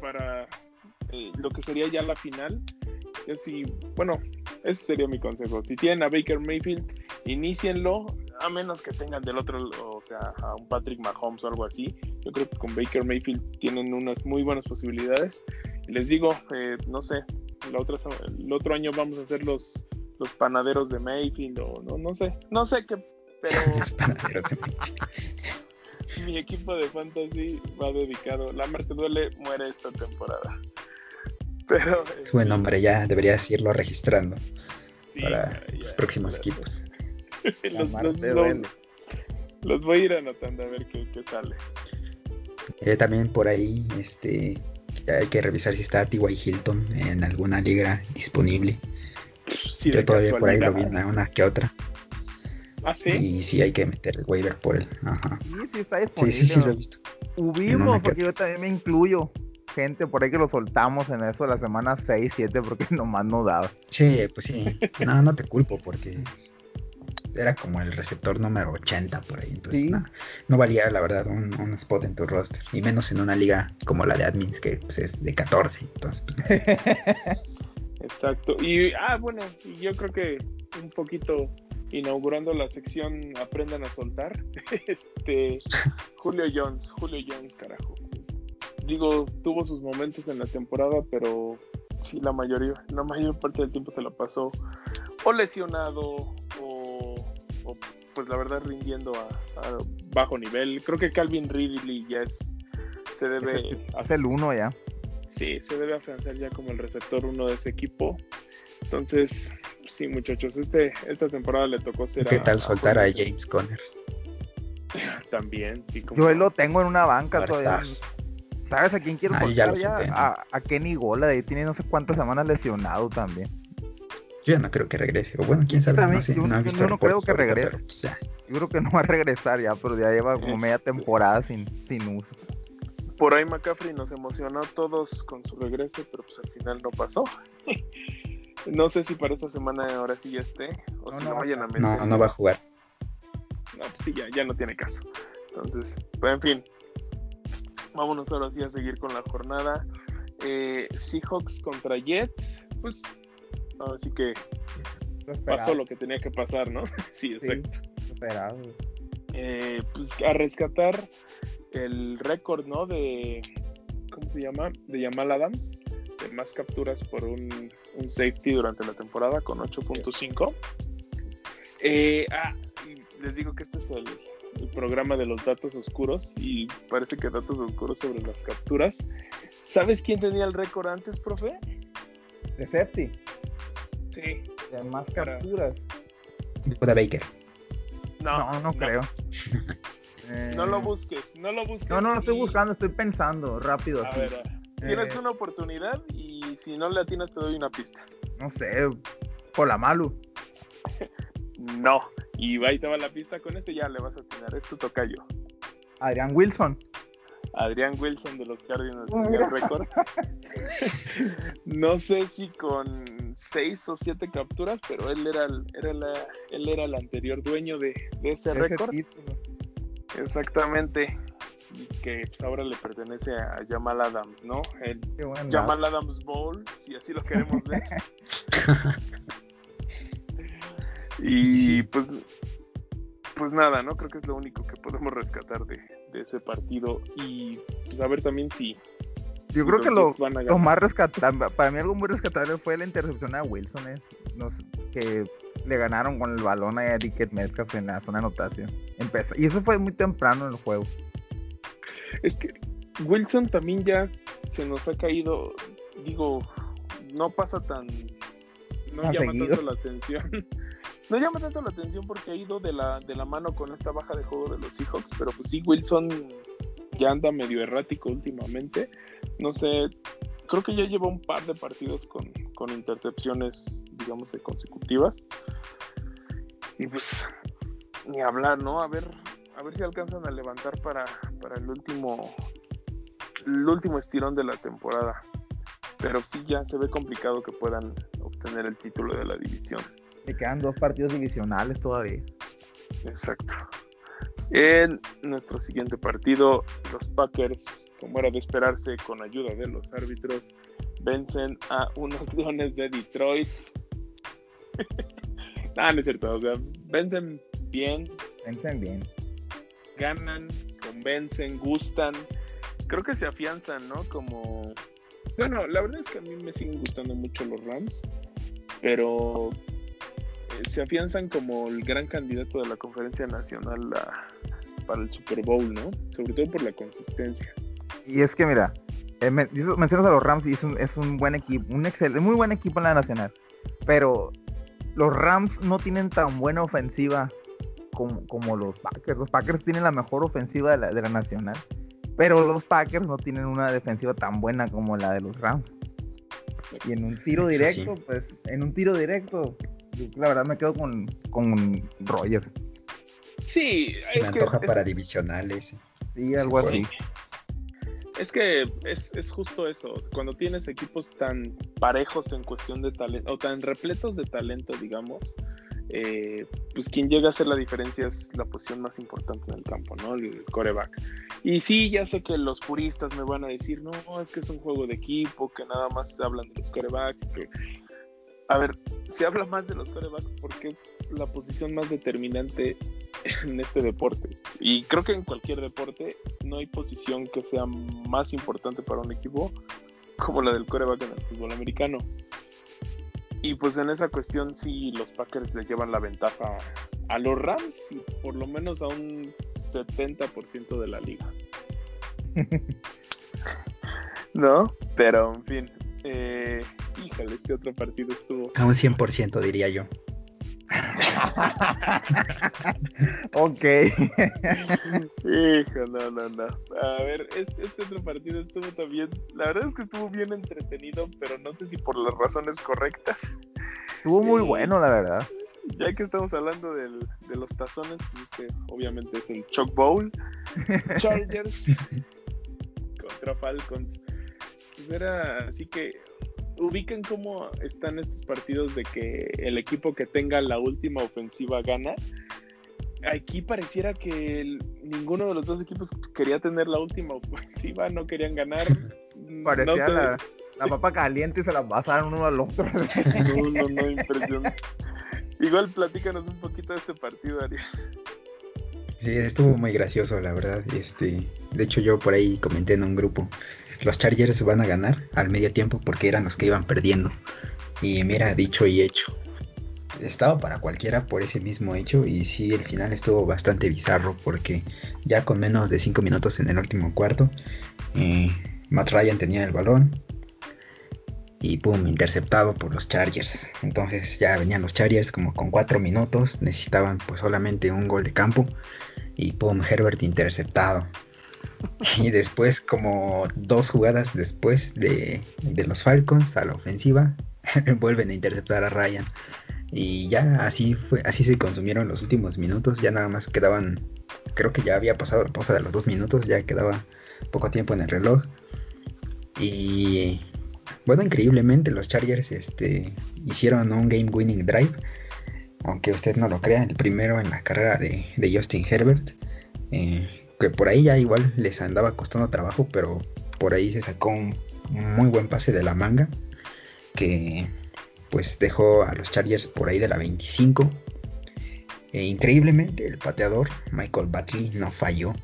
para eh, lo que sería ya la final, es si, bueno, ese sería mi consejo. Si tienen a Baker Mayfield, inicienlo, a menos que tengan del otro, o sea, a un Patrick Mahomes o algo así. Yo creo que con Baker Mayfield tienen unas muy buenas posibilidades. Y les digo, eh, no sé, la otra, se- el otro año vamos a hacer los, los panaderos de Mayfield o no, no sé, no sé qué, pero *laughs* Los panaderos de *laughs* mi equipo de fantasy va dedicado. La Marte duele, muere esta temporada. Pero. Es buen nombre, ya deberías irlo registrando sí, para ya, ya, próximos ya. equipos. *laughs* Los, los- los- los voy a ir anotando a ver qué, qué sale. Eh, también por ahí este, hay que revisar si está T.Y. Hilton en alguna liga disponible. Sí, Yo todavía por ahí lo vi en una que otra. Ah, sí. Y sí hay que meter el waiver por él. Ajá. Sí, sí está Sí, disponible. sí, sí lo he visto. Ubimos, una que porque yo también me incluyo. Gente por ahí que lo soltamos en eso de la semana 6, 7, porque *laughs* nomás no daba. Sí, pues sí. No, no te culpo porque era como el receptor número 80 por ahí. Entonces, Sí. no, no valía, la verdad, un, un spot en tu roster. Y menos en una liga como la de admins, que pues, es de 14. Entonces, pues, *laughs* Exacto. Y, ah, bueno, y yo creo que un poquito inaugurando la sección Aprendan a soltar. *laughs* Este. Julio Jones, Julio Jones, carajo. Digo, tuvo sus momentos en la temporada, pero sí, la mayoría, la mayor parte del tiempo se la pasó o lesionado o, o, pues la verdad rindiendo a, a bajo nivel. Creo que Calvin Ridley ya es se Es debe el, es el uno ya. Sí, se debe afianzar ya como el receptor uno de ese equipo. Entonces, sí, muchachos, este, esta temporada le tocó ser ¿qué a- tal soltar a James Conner? *laughs* También, sí, como Yo él lo tengo en una banca todavía. ¿Sabes a quién quiero Ah, ya ya? supe, ¿no? A, a Kenny Gola, de ahí tiene no sé cuántas semanas lesionado también. Yo no creo que regrese. O bueno, quién sabe, También, no sé, yo- no he yo visto no creo que ahorita, regrese. pero, pues, ya. Yo creo que no va a regresar ya, pero ya lleva como media Este. temporada sin, sin uso. por ahí McCaffrey nos emocionó a todos con su regreso, pero pues al final no pasó. *laughs* no sé si para esta semana ahora sí ya esté, o No, si no vayan a meter. No, no va a jugar. No, pues sí, ya, ya no tiene caso. Entonces, pues en fin. Vámonos ahora sí a seguir con la jornada. Eh, Seahawks contra Jets. Pues ahora sí que pasó lo que tenía que pasar, ¿no? *laughs* sí, exacto. Esperado. Eh, pues a rescatar el récord, ¿no? De. ¿Cómo se llama? De Jamal Adams. De más capturas por un, un safety durante la temporada con 8.5. Eh, ah, les digo que este es el, el programa de los datos oscuros y parece que datos oscuros sobre las capturas. ¿Sabes quién tenía el récord antes, profe? De safety, Sí. de más capturas. Buda Baker. No, No, no, creo. Eh, *laughs* No lo busques, no lo busques. No, no lo estoy y- buscando, estoy pensando rápido. A así. ver, tienes Eh, una oportunidad y si no le atinas te doy una pista. No sé, por la Malu. *laughs* No. Y ahí te va la pista, con este ya le vas a atinar. Es tu tocayo. Adrián Wilson. Adrián Wilson de los Cardinals Oh, el récord. no sé si con seis o siete capturas, pero él era el, era la- él era el anterior dueño de, de ese ese récord. título. Exactamente. Que pues, ahora le pertenece a Jamal Adams, ¿no? El. Jamal Adams Bowl, si así lo queremos ver. *laughs* y Sí. pues pues nada, ¿no? Creo que es lo único que podemos rescatar de, de ese partido. Y pues a ver también si. Yo si creo que lo, Jets van a lo ganar. más rescatable, para mí algo muy rescatable fue la intercepción a Wilson, eh. Que le ganaron con el balón a Dickett Metcalf en la zona de anotación. Empezó, y eso fue muy temprano en el juego. Es que Wilson también ya se nos ha caído. Digo, no pasa tan no llama seguido. tanto la atención. *laughs* No llama tanto la atención porque ha ido de la, de la mano con esta baja de juego de los Seahawks, pero pues sí, Wilson ya anda medio errático últimamente. No sé, creo que ya lleva un par de partidos con, con intercepciones, digamos, consecutivas. Y pues, ni hablar, ¿no? A ver, a ver si alcanzan a levantar para, para el último el último estirón de la temporada. Pero sí ya se ve complicado que puedan obtener el título de la división. Le quedan dos partidos divisionales todavía. Exacto. En nuestro siguiente partido, los Packers, como era de esperarse, con ayuda de los árbitros, vencen a unos *laughs* Leones de Detroit. *laughs* ah, no es cierto, o sea, vencen bien, Piensen bien. ganan, convencen, gustan. Creo que se afianzan, ¿no? Como. Bueno, la verdad es que a mí me siguen gustando mucho los Rams, pero se afianzan como el gran candidato de la conferencia nacional a- para el Super Bowl, ¿no? Sobre todo por la consistencia. Y es que mira, eh, men- mencionas a los Rams y es un, es un buen equipo, un excelente, muy buen equipo en la nacional. Pero los Rams no tienen tan buena ofensiva como, como los Packers. Los Packers tienen la mejor ofensiva de la, de la nacional. Pero los Packers no tienen una defensiva tan buena como la de los Rams. Y en un tiro directo, pues, en un tiro directo, la verdad me quedo con, con Rogers. Sí, Se me es que antoja es- para divisionales. Sí, algo Sí, así. Es que es, es justo eso. Cuando tienes equipos tan parejos en cuestión de talento, o tan repletos de talento, digamos, eh, pues quien llega a hacer la diferencia es la posición más importante en el campo, ¿no? El coreback. Y sí, ya sé que los puristas me van a decir, no, es que es un juego de equipo, que nada más hablan de los corebacks. que- A ver, se habla más de los corebacks porque es la posición más determinante en este deporte. Y creo que en cualquier deporte no hay posición que sea más importante para un equipo como la del coreback en el fútbol americano. Y pues en esa cuestión sí los Packers le llevan la ventaja a los Rams y por lo menos a un 70% de la liga. *laughs* ¿No? Pero en fin. Eh, híjole, este otro partido estuvo A un 100% diría yo. *laughs* Ok. Hijo, no, no, no. A ver, este, este otro partido estuvo también. La verdad es que estuvo bien entretenido, pero no sé si por las razones correctas. Estuvo muy bueno, la verdad. Ya que estamos hablando del- de los tazones, pues este obviamente es el Choc Bowl. *laughs* Chargers contra Falcons. Pues era así que ubican cómo están estos partidos de que el equipo que tenga la última ofensiva gana. Aquí pareciera que el- ninguno de los dos equipos quería tener la última ofensiva, no querían ganar. *laughs* Parecía no sé. la, la papa caliente y se la pasaron uno al otro. *laughs* No, no, no, impresionante. Igual platícanos un poquito de este partido, Ariel. Sí, estuvo muy gracioso, la verdad. Este, de hecho, yo por ahí comenté en un grupo, los Chargers van a ganar al medio tiempo porque eran los que iban perdiendo. Y mira, dicho y hecho. Estaba para cualquiera por ese mismo hecho y sí, el final estuvo bastante bizarro porque ya con menos de 5 minutos en el último cuarto, eh, Matt Ryan tenía el balón y pum, interceptado por los Chargers. Entonces ya venían los Chargers como con 4 minutos, necesitaban pues solamente un gol de campo y pum, Herbert interceptado. Y después, como dos jugadas después de, de los Falcons a la ofensiva, *laughs* vuelven a interceptar a Ryan. Y ya así fue, así se consumieron los últimos minutos. Ya nada más quedaban, creo que ya había pasado la pausa de los dos minutos, ya quedaba poco tiempo en el reloj. Y bueno, increíblemente los Chargers este, hicieron un game winning drive. Aunque usted no lo crea, el primero en la carrera de, de Justin Herbert. eh, que por ahí ya igual les andaba costando trabajo, pero por ahí se sacó un muy buen pase de la manga. Que pues dejó a los Chargers por ahí de la 25. E increíblemente el pateador Michael Batley no falló.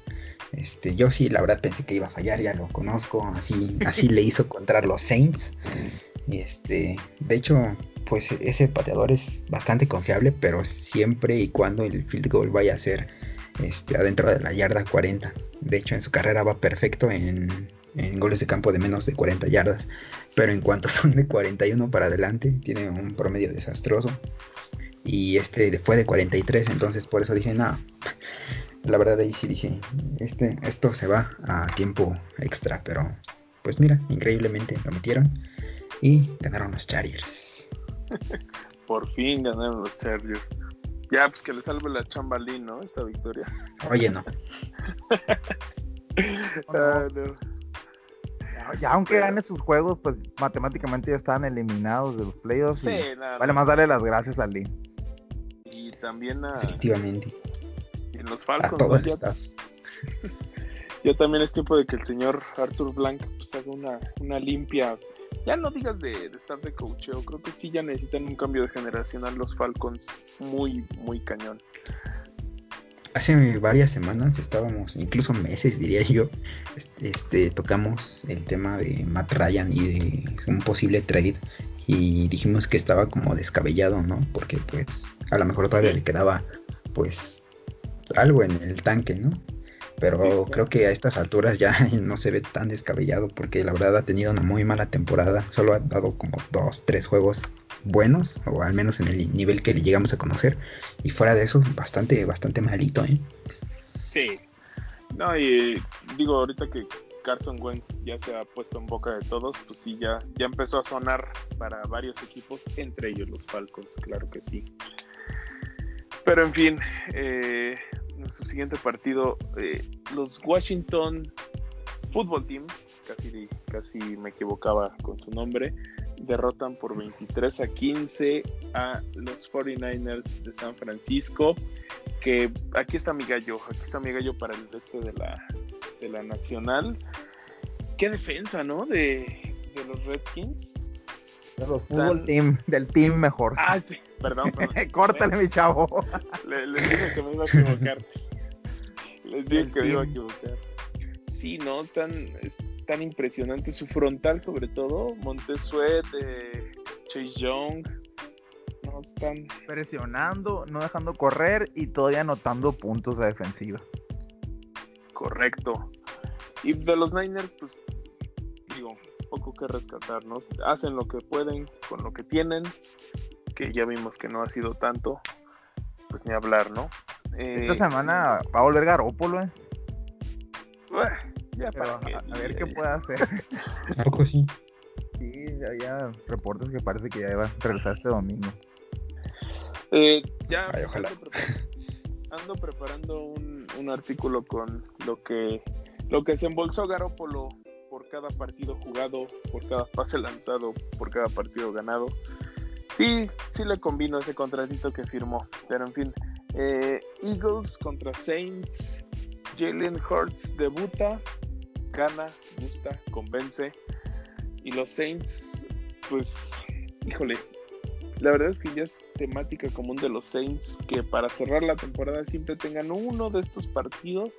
Este, yo sí, la verdad pensé que iba a fallar, ya lo conozco, así, así le hizo *laughs* contra los Saints. Y este, de hecho, pues ese pateador es bastante confiable, pero siempre y cuando el field goal vaya a ser este, adentro de la yarda 40. De hecho, en su carrera va perfecto en, en goles de campo de menos de 40 yardas, pero en cuanto *laughs* son de 41 para adelante, tiene un promedio desastroso. Y este fue de 43, entonces por eso dije, no, *laughs* la verdad ahí sí dije, este, esto se va a tiempo extra, pero pues mira, increíblemente lo metieron y ganaron los Chargers. *laughs* Por fin ganaron los Chargers. Ya, pues que le salve la chambalín, ¿no? Esta victoria. Oye, no. *laughs* Ah, no. Ya, ya aunque gane sus juegos, pues matemáticamente ya están eliminados de los playoffs. Sí, y nada, Vale más darle las gracias a Lee. Y también a, Efectivamente. y en los A Falcons. todo ¿no? el Ya, staff. *laughs* ya también es tiempo de que el señor Arthur Blank pues, haga una, una limpia. Ya no digas de, de staff de coacheo, creo que sí ya necesitan un cambio de generacional los Falcons muy, muy cañón. Hace varias semanas estábamos, incluso meses diría yo, este, este, tocamos el tema de Matt Ryan y de un posible trade y dijimos que estaba como descabellado, ¿no? Porque pues a lo mejor todavía Sí. le quedaba pues algo en el tanque, ¿no? Pero creo que a estas alturas ya *laughs* no se ve tan descabellado porque la verdad ha tenido una muy mala temporada, solo ha dado como dos, tres juegos buenos, o al menos en el nivel que le llegamos a conocer, y fuera de eso, bastante, bastante malito, ¿eh? Sí. No, y digo, ahorita que Carson Wentz ya se ha puesto en boca de todos, pues sí, ya, ya empezó a sonar para varios equipos, entre ellos los Falcons, claro que sí. Pero en fin, eh, nuestro siguiente partido, eh, los Washington Football Team, casi, casi me equivocaba con su nombre, derrotan por 23 a 15 a los 49ers de San Francisco que aquí está mi gallo, aquí está mi gallo para el resto de la, de la nacional. Qué defensa, ¿no? De, de los Redskins. De los fútbol fútbol team, del team mejor. Ah, sí, perdón. perdón. *laughs* Córtale, mi chavo. Le- les dije que me iba a equivocar. Les dije El que me iba a equivocar. Sí, ¿no? Tan, es tan impresionante su frontal, sobre todo. Montesuet, eh, Chase Young. No, están. Presionando, no dejando correr y todavía anotando puntos de defensiva. Correcto. Y de los Niners, pues, digo, poco que rescatar, ¿no? Hacen lo que pueden con lo que tienen, que ya vimos que no ha sido tanto, pues ni hablar, ¿no? Eh, Esta semana va a volver Garópolo, eh. ya Pero para qué, a, a ver ya, qué ya. puede hacer. ¿A *laughs* poco sí? Sí, había reportes que parece que ya va a regresar este domingo. Eh, ya Ay, ojalá. Ando, prepar- ando preparando un, un artículo con lo que lo que se embolsó Garópolo por cada partido jugado, por cada pase lanzado, por cada partido ganado. Sí, sí le combino ese contratito que firmó, pero en fin. Eh, Eagles contra Saints. Jalen Hurts debuta, gana, gusta, convence. Y los Saints, pues, híjole, la verdad es que ya es temática común de los Saints que para cerrar la temporada siempre tengan uno de estos partidos.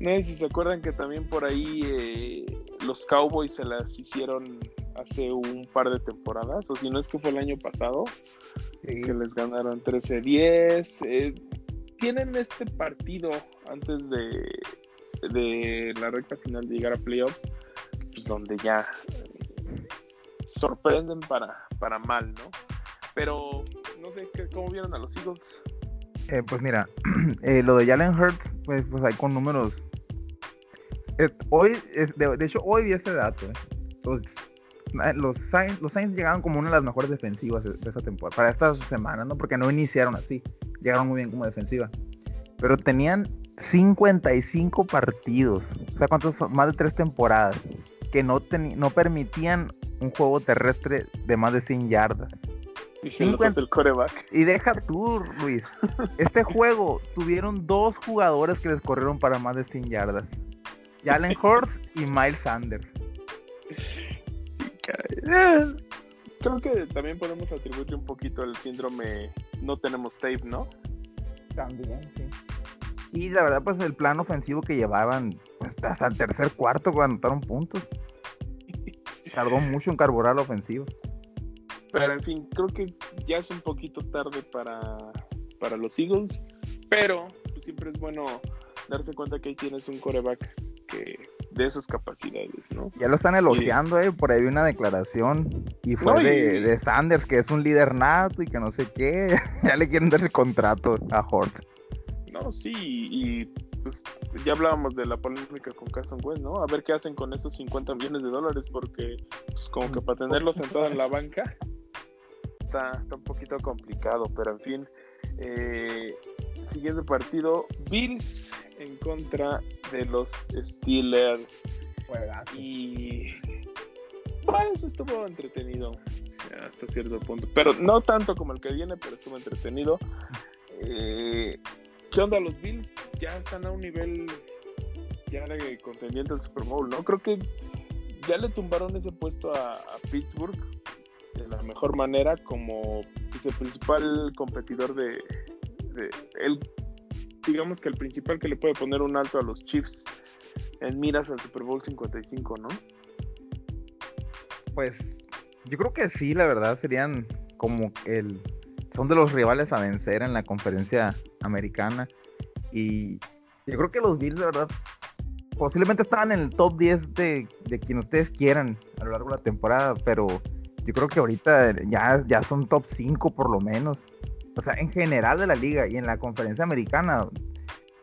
No sé si se acuerdan que también por ahí eh, los Cowboys se las hicieron hace un par de temporadas, o si no es que fue el año pasado, Sí. que les ganaron 13-10. eh, tienen este partido antes de, de la recta final de llegar a playoffs, pues donde ya sorprenden para, para mal, ¿no? Pero no sé, ¿qué- ¿cómo vieron a los Eagles? Eh, pues mira, *clears throat* eh, lo de Jalen Hurts, pues, pues hay con números. Eh, hoy, es- de, de hecho, hoy vi este dato. eh. Los, los, Saints, los Saints llegaron como una de las mejores defensivas de, esta temporada, para esta semana, ¿no? Porque no iniciaron así, llegaron muy bien como defensiva. Pero tenían 55 partidos, o sea, ¿cuántos son? Más de tres temporadas, que no, no permitían un juego terrestre de más de 100 yardas. Y se los 50. hace el coreback. Y deja tú, Luis. Este *laughs* juego tuvieron dos jugadores que les corrieron para más de 100 yardas. Jalen Hurts y Miles Sanders. Sí, Creo que también podemos atribuirle un poquito el síndrome no tenemos tape, ¿no? También, sí. Y la verdad, pues el plan ofensivo que llevaban, pues hasta el tercer cuarto cuando anotaron puntos. Tardó mucho en carburar la ofensiva. Pero en fin, creo que ya es un poquito tarde para, para los Eagles, pero pues, siempre es bueno darse cuenta que ahí tienes un coreback que de esas capacidades, ¿no? Ya lo están elogiando, eh, por ahí vi una declaración y fue No, y- de, de Sanders, que es un líder nato y que no sé qué. *laughs* ya le quieren dar el contrato a Hort. No, sí, y pues ya hablábamos de la polémica con Carson Wentz, ¿no? A ver qué hacen con esos 50 millones de dólares, porque pues como que para tenerlo sentado en la banca está, está un poquito complicado, pero en fin. Eh, siguiente partido, Bills en contra de los Steelers. Y pues estuvo entretenido sí, hasta cierto punto. Pero no tanto como el que viene, pero estuvo entretenido. Eh, ¿Qué onda los Bills? Ya están a un nivel ya de contendiente al Super Bowl, ¿no? Creo que ya le tumbaron ese puesto a, a Pittsburgh de la mejor manera como pues, el principal competidor de el digamos que el principal que le puede poner un alto a los Chiefs en miras al Super Bowl 55, ¿no? Pues yo creo que sí, la verdad, serían como el... Son de los rivales a vencer en la conferencia americana. Y yo creo que los Bills, de verdad, posiblemente estaban en el top 10 de, de quien ustedes quieran a lo largo de la temporada, pero yo creo que ahorita ya, ya son top 5 por lo menos. O sea, en general de la liga y en la conferencia americana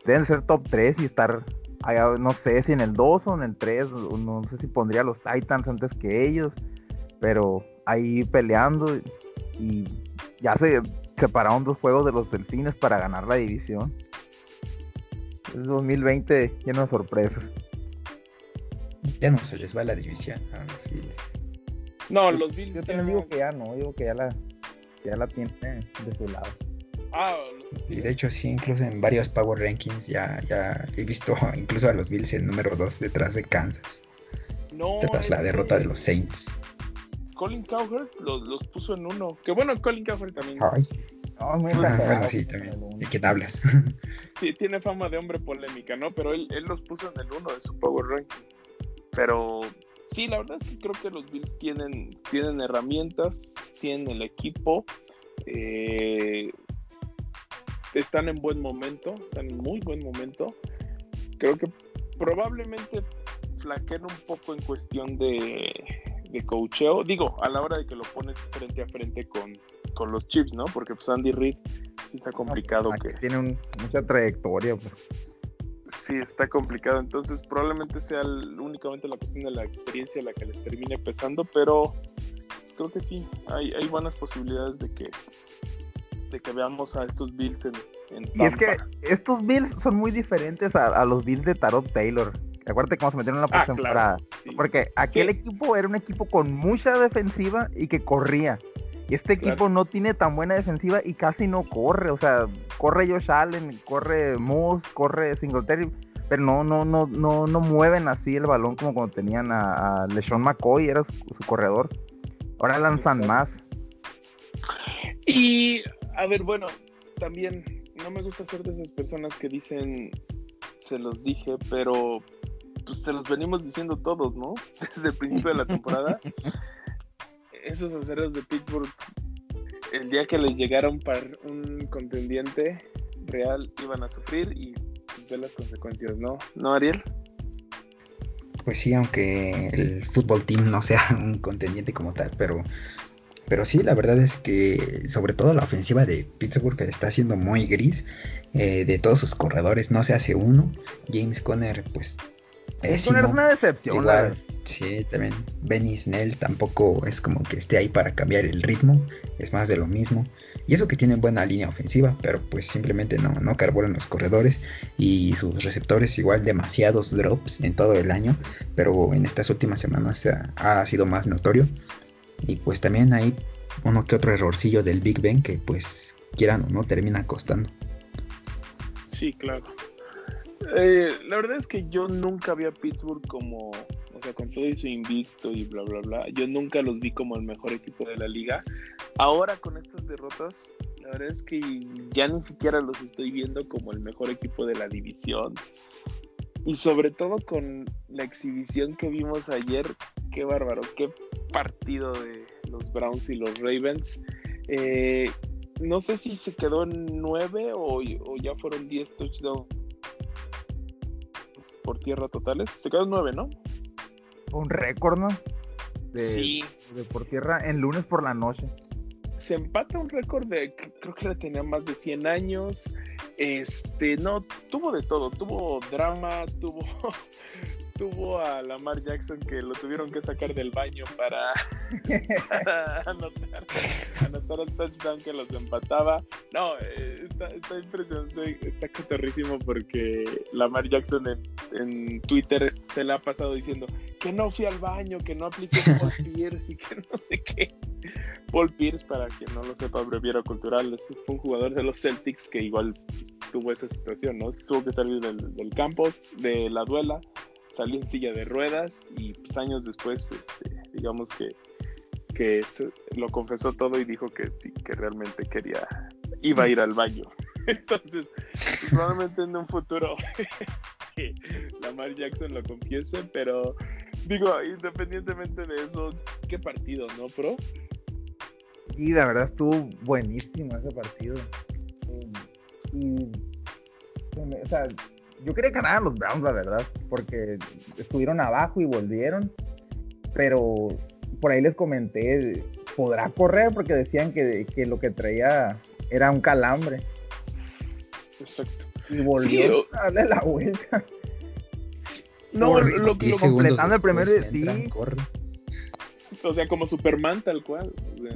deben ser top 3 y estar allá, no sé si en el 2 o en el 3, o no sé si pondría a los Titans antes que ellos, pero ahí peleando y ya se separaron dos juegos de los Delfines para ganar la división. Es 2020 lleno de sorpresas. Ya no se les va la división a los Bills. No, los Bills Yo también digo que ya no, digo que ya la, ya la tiene de su lado. Ah, los Y de hecho sí, incluso en varios Power Rankings ya, ya he visto *laughs* incluso a los Bills en número 2 detrás de Kansas, no, tras la este, derrota de los Saints. Colin Cowherd los, los puso en uno. Que bueno, Colin Cowherd también Ay, No, muy Pues, ah, bueno, sí, también. ¿De quién hablas? sí, tiene fama de hombre polémica, ¿no? Pero él, él los puso en el uno de su Power Ranking. Pero sí, la verdad es que creo que los Bills tienen, tienen herramientas, tienen el equipo, eh, están en buen momento, están en muy buen momento. Creo que probablemente flaqueen un poco en cuestión de, de coacheo. Digo, a la hora de que lo pones frente a frente con, con los Chiefs, ¿no? Porque pues Andy Reid sí está complicado que Tiene un- mucha trayectoria. Pues. Sí está complicado. Entonces probablemente sea el- únicamente la cuestión de la experiencia la que les termine pesando, pero creo que sí, hay, hay buenas posibilidades de que de que veamos a estos Bills en, en Y es que estos Bills son muy diferentes a, a los Bills de Tarot Taylor. Acuérdate cómo se metieron en la Ah, postemporada. claro, sí. Porque aquel Sí. equipo era un equipo con mucha defensiva y que corría. Y este equipo Claro. no tiene tan buena defensiva y casi no corre. O sea, corre Josh Allen, corre Moose, corre Singletary. Pero no, no, no, no, no mueven así el balón como cuando tenían a, a LeSean McCoy, era su, su corredor. Ahora lanzan Exacto. más. Y, a ver, bueno, también no me gusta ser de esas personas que dicen, se los dije, pero pues se los venimos diciendo todos, ¿no? *laughs* Desde el principio de la temporada. *laughs* Esos aceros de Pittsburgh, el día que les llegara un, par- un contendiente real, iban a sufrir y ver las consecuencias, ¿no? ¿No, Ariel? Pues sí, aunque el fútbol team no sea *laughs* un contendiente como tal, pero, pero sí, la verdad es que sobre todo la ofensiva de Pittsburgh está siendo muy gris. eh, de todos sus corredores no se hace uno. James Conner, pues Es una decepción, Igual, sí, también Benny Snell tampoco es como que esté ahí para cambiar el ritmo, es más de lo mismo. Y eso que tienen buena línea ofensiva, pero pues simplemente no, no carburan los corredores y sus receptores igual demasiados drops en todo el año, pero en estas últimas semanas ha, ha sido más notorio. Y pues también hay uno que otro errorcillo del Big Ben que pues quieran o no termina costando. Sí, claro. Eh, la verdad es que yo nunca vi a Pittsburgh como, o sea, con todo y su invicto y bla, bla, bla, yo nunca los vi como el mejor equipo de la liga. Ahora con estas derrotas, la verdad es que ya ni siquiera los estoy viendo como el mejor equipo de la división. Y sobre todo con la exhibición que vimos ayer, qué bárbaro, qué partido de los Browns y los Ravens. Eh, no sé si se quedó en 9 o, o ya fueron 10 touchdowns por tierra totales. Se en 9, ¿no? Un récord, ¿no? De, Sí, de por tierra en lunes por la noche. se empata un récord de, que creo que la tenía más de 100 años. Este, no, tuvo de todo, tuvo drama, tuvo, *laughs* tuvo a Lamar Jackson que lo tuvieron que sacar del baño para, *laughs* para anotar, anotar el touchdown que los empataba. No, eh, está, está impresionante, está catorrísimo porque Lamar Jackson en, en Twitter se le ha pasado diciendo que no fui al baño, que no apliqué *laughs* Paul Pierce y que no sé qué. Paul Pierce, para quien no lo sepa, abreviero cultural, es- fue un jugador de los Celtics que igual tuvo esa situación, ¿no? Tuvo que salir del, del campo, de la duela, salió en silla de ruedas y pues, años después, este, digamos que, que lo confesó todo y dijo que sí, que realmente quería, iba a ir al baño. *laughs* Entonces, probablemente en un futuro *laughs* este, Lamar Jackson lo confiese, pero digo, independientemente de eso, qué partido, ¿no, pro? Y la verdad estuvo buenísimo ese partido. O sea, yo quería ganar a los Browns, la verdad, porque estuvieron abajo y volvieron. Pero por ahí les comenté, podrá correr porque decían que, que lo que traía era un calambre. Exacto. Y volvió Sí, a darle la vuelta. No, Por lo, lo, 10 lo- completando el primer- después sí. entran, corre. o sea, como Superman tal cual. o sea.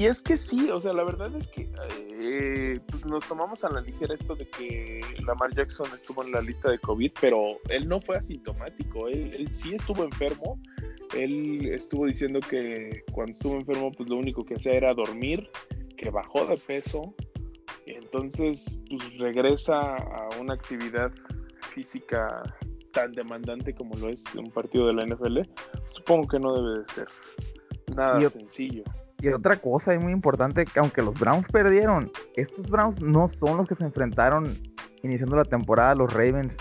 Y es que sí, o sea, la verdad es que eh, pues nos tomamos a la ligera esto de que Lamar Jackson estuvo en la lista de COVID, pero él no fue asintomático, él, él sí estuvo enfermo, él estuvo diciendo que cuando estuvo enfermo pues lo único que hacía era dormir, que bajó de peso, y entonces pues regresa a una actividad física tan demandante como lo es un partido de la NFL, supongo que no debe de ser nada yo- sencillo. Y otra cosa es muy importante, que aunque los Browns perdieron, estos Browns no son los que se enfrentaron iniciando la temporada a los Ravens,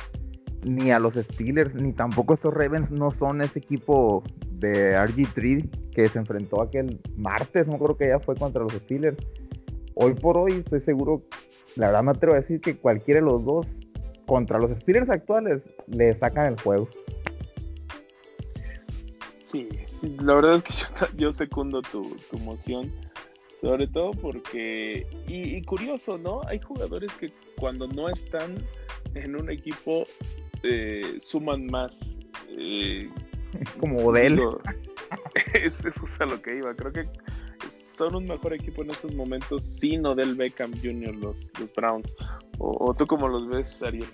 ni a los Steelers, ni tampoco estos Ravens no son ese equipo de RG3 que se enfrentó aquel martes, no creo que ya fue contra los Steelers. Hoy por hoy estoy seguro, la verdad me atrevo a decir que cualquiera de los dos contra los Steelers actuales le sacan el juego. Sí, sí, la verdad es que *laughs* yo, secundo tu, tu moción, sobre todo porque, y, y curioso, ¿no? Hay jugadores que cuando no están en un equipo eh, suman más. Eh, *laughs* Como Odell. *laughs* es, eso es a lo que iba, creo que son un mejor equipo en estos momentos sin Odell Beckham Jr., los, los Browns. O, o tú cómo los ves, Ariel?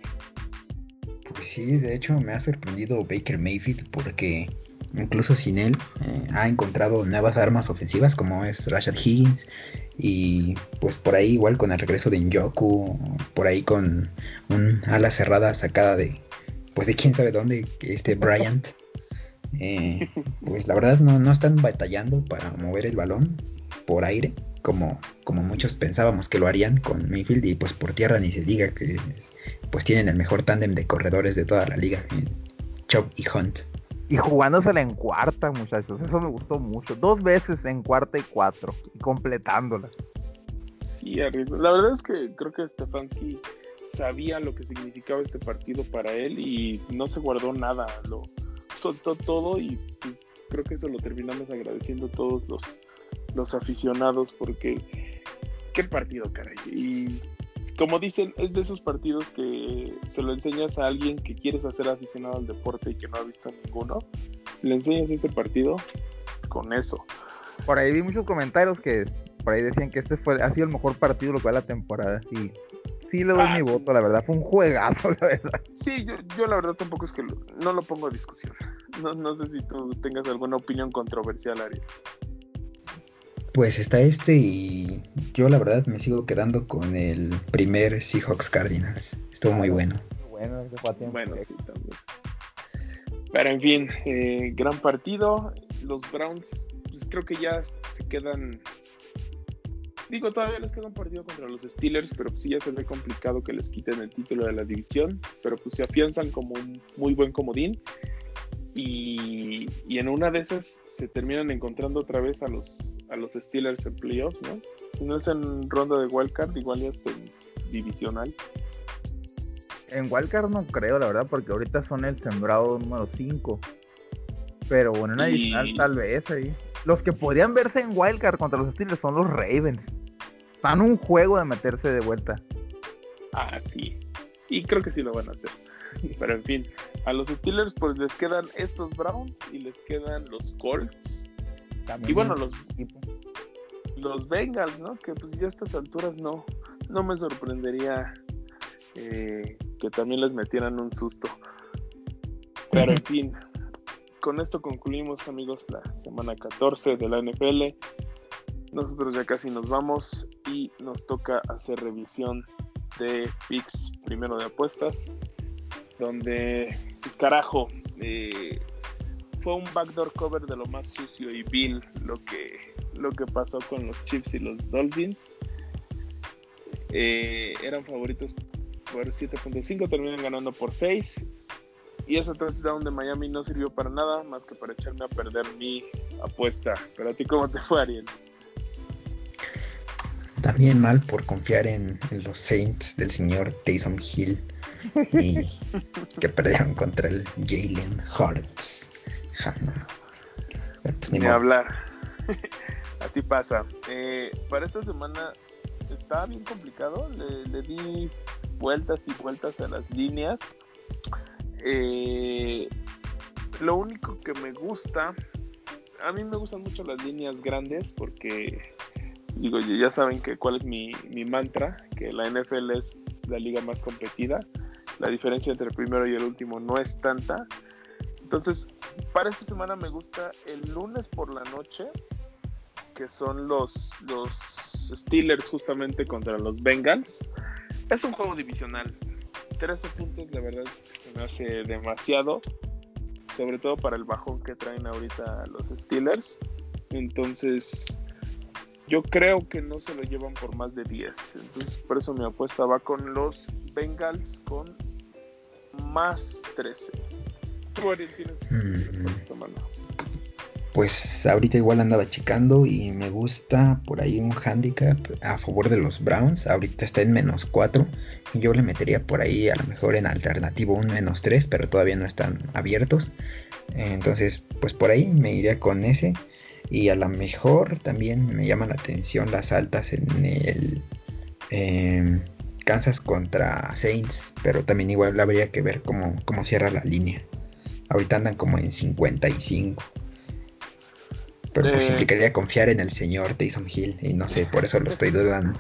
Pues sí, de hecho me ha sorprendido Baker Mayfield porque incluso sin él eh, ha encontrado nuevas armas ofensivas como es Rashad Higgins y pues por ahí igual con el regreso de Njoku, por ahí con un ala cerrada sacada de pues de quién sabe dónde, este Bryant. Eh, *laughs* pues la verdad no, no están batallando para mover el balón por aire como, como muchos pensábamos que lo harían con Mayfield y pues por tierra ni se diga que pues tienen el mejor tándem de corredores de toda la liga, eh, Chubb y Hunt. Y jugándosela en cuarta, muchachos. Eso me gustó mucho. Dos veces en cuarta y cuatro. Y completándola. Sí. La verdad es que creo que Stefanski sabía lo que significaba este partido para él y no se guardó nada, lo soltó todo y pues, creo que eso lo terminamos agradeciendo todos los, los aficionados porque qué partido, caray. Y como dicen, es de esos partidos que se lo enseñas a alguien que quieres hacer aficionado al deporte y que no ha visto ninguno. Le enseñas este partido con eso. Por ahí vi muchos comentarios que por ahí decían que este fue, ha sido el mejor partido lo que va la temporada. Y sí le doy Ah, mi sí. voto, la verdad. Fue un juegazo, *laughs* la verdad. Sí, yo, yo la verdad tampoco es que lo- no lo pongo a discusión. *laughs* No, no sé si tú tengas alguna opinión controversial, Ari. Pues está este y yo la verdad me sigo quedando con el primer Seahawks Cardinals. Estuvo muy bueno. Bueno, ese fue Bueno, sí, también. Pero en fin, eh, gran partido. Los Browns, pues creo que ya se quedan. Digo, todavía les queda un partido contra los Steelers, pero pues sí ya se ve complicado que les quiten el título de la división. Pero pues se afianzan como un muy buen comodín. Y, y en una de esas se terminan encontrando otra vez a los, a los Steelers en playoffs, ¿no? Si no es en ronda de wildcard, igual ya está en divisional. en Wildcard no creo, la verdad, porque ahorita son el sembrado número 5. Pero bueno, en Y- adicional tal vez ahí. Los que podrían verse en Wildcard contra los Steelers son los Ravens. Están un juego de meterse de vuelta. Ah, sí. Y creo que sí lo van a hacer. *laughs* Pero en fin, a los Steelers pues les quedan estos Browns y les quedan los Colts. También Y bueno, los, equipo. los Bengals, ¿no? Que pues ya a estas alturas no, no me sorprendería eh, que también les metieran un susto. Pero en *laughs* fin, con esto concluimos amigos la semana 14 de la NFL. Nosotros ya casi nos vamos y nos toca hacer revisión de picks primero de apuestas, donde, pues carajo, eh, fue un backdoor cover de lo más sucio y vil lo que, lo que pasó con los Chiefs y los Dolphins. Eh, eran favoritos por 7.5, terminan ganando por 6. Y ese touchdown de Miami no sirvió para nada más que para echarme a perder mi apuesta. Pero a ti, ¿cómo te fue, Ariel? También mal por confiar en, en los Saints del señor Taysom Hill y *laughs* que perdieron contra el Jalen Hurts. Pues ni hablar. *laughs* Así pasa. Eh, para esta semana estaba bien complicado. Le, le di vueltas y vueltas a las líneas. Eh, lo único que me gusta, a mí me gustan mucho las líneas grandes porque, digo, ya saben que cuál es mi, mi mantra, que la NFL es la liga más competida. La diferencia entre el primero y el último no es tanta. Entonces, para esta semana me gusta el lunes por la noche, que son los, los Steelers justamente contra los Bengals. Es un juego divisional. 13 puntos, de verdad, se me hace demasiado. Sobre todo para el bajón que traen ahorita los Steelers. Entonces, yo creo que no se lo llevan por más de 10. Entonces, por eso mi apuesta va con los Bengals con más 13. ¿Tú, Ariel, tienes Mm. semana? Pues ahorita igual andaba checando y me gusta por ahí un handicap a favor de los Browns. Ahorita está en menos 4. Y yo le metería por ahí a lo mejor en alternativo un menos 3, pero todavía no están abiertos. Entonces, pues por ahí me iría con ese. Y a lo mejor también me llama la atención las altas en el em, Kansas contra Saints. Pero también igual habría que ver cómo, cómo cierra la línea. Ahorita andan como en 55. Pero pues Eh. implicaría confiar en el señor Taysom Hill. Y no sé, por eso lo estoy dudando.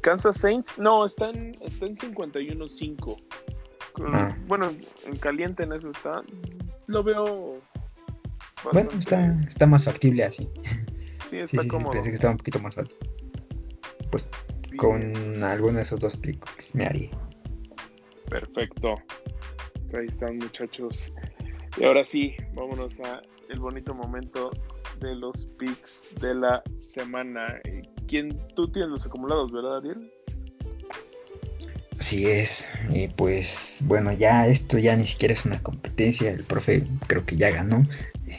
Kansas Saints, no, está en, está en 51-5. Con- Ah. Bueno, en caliente en eso está. Lo veo. Bueno, está, está más factible así. Sí, Sí, está sí, sí, cómodo. pensé que estaba un poquito más alto. Pues con alguno de esos dos picks me haría. Perfecto. Ahí están, muchachos. Y ahora sí, vámonos a el bonito momento de los picks de la semana. ¿Quién, tú tienes los acumulados, verdad, Ariel? Así es. Y pues bueno, ya esto ya ni siquiera es una competencia. El profe creo que ya ganó.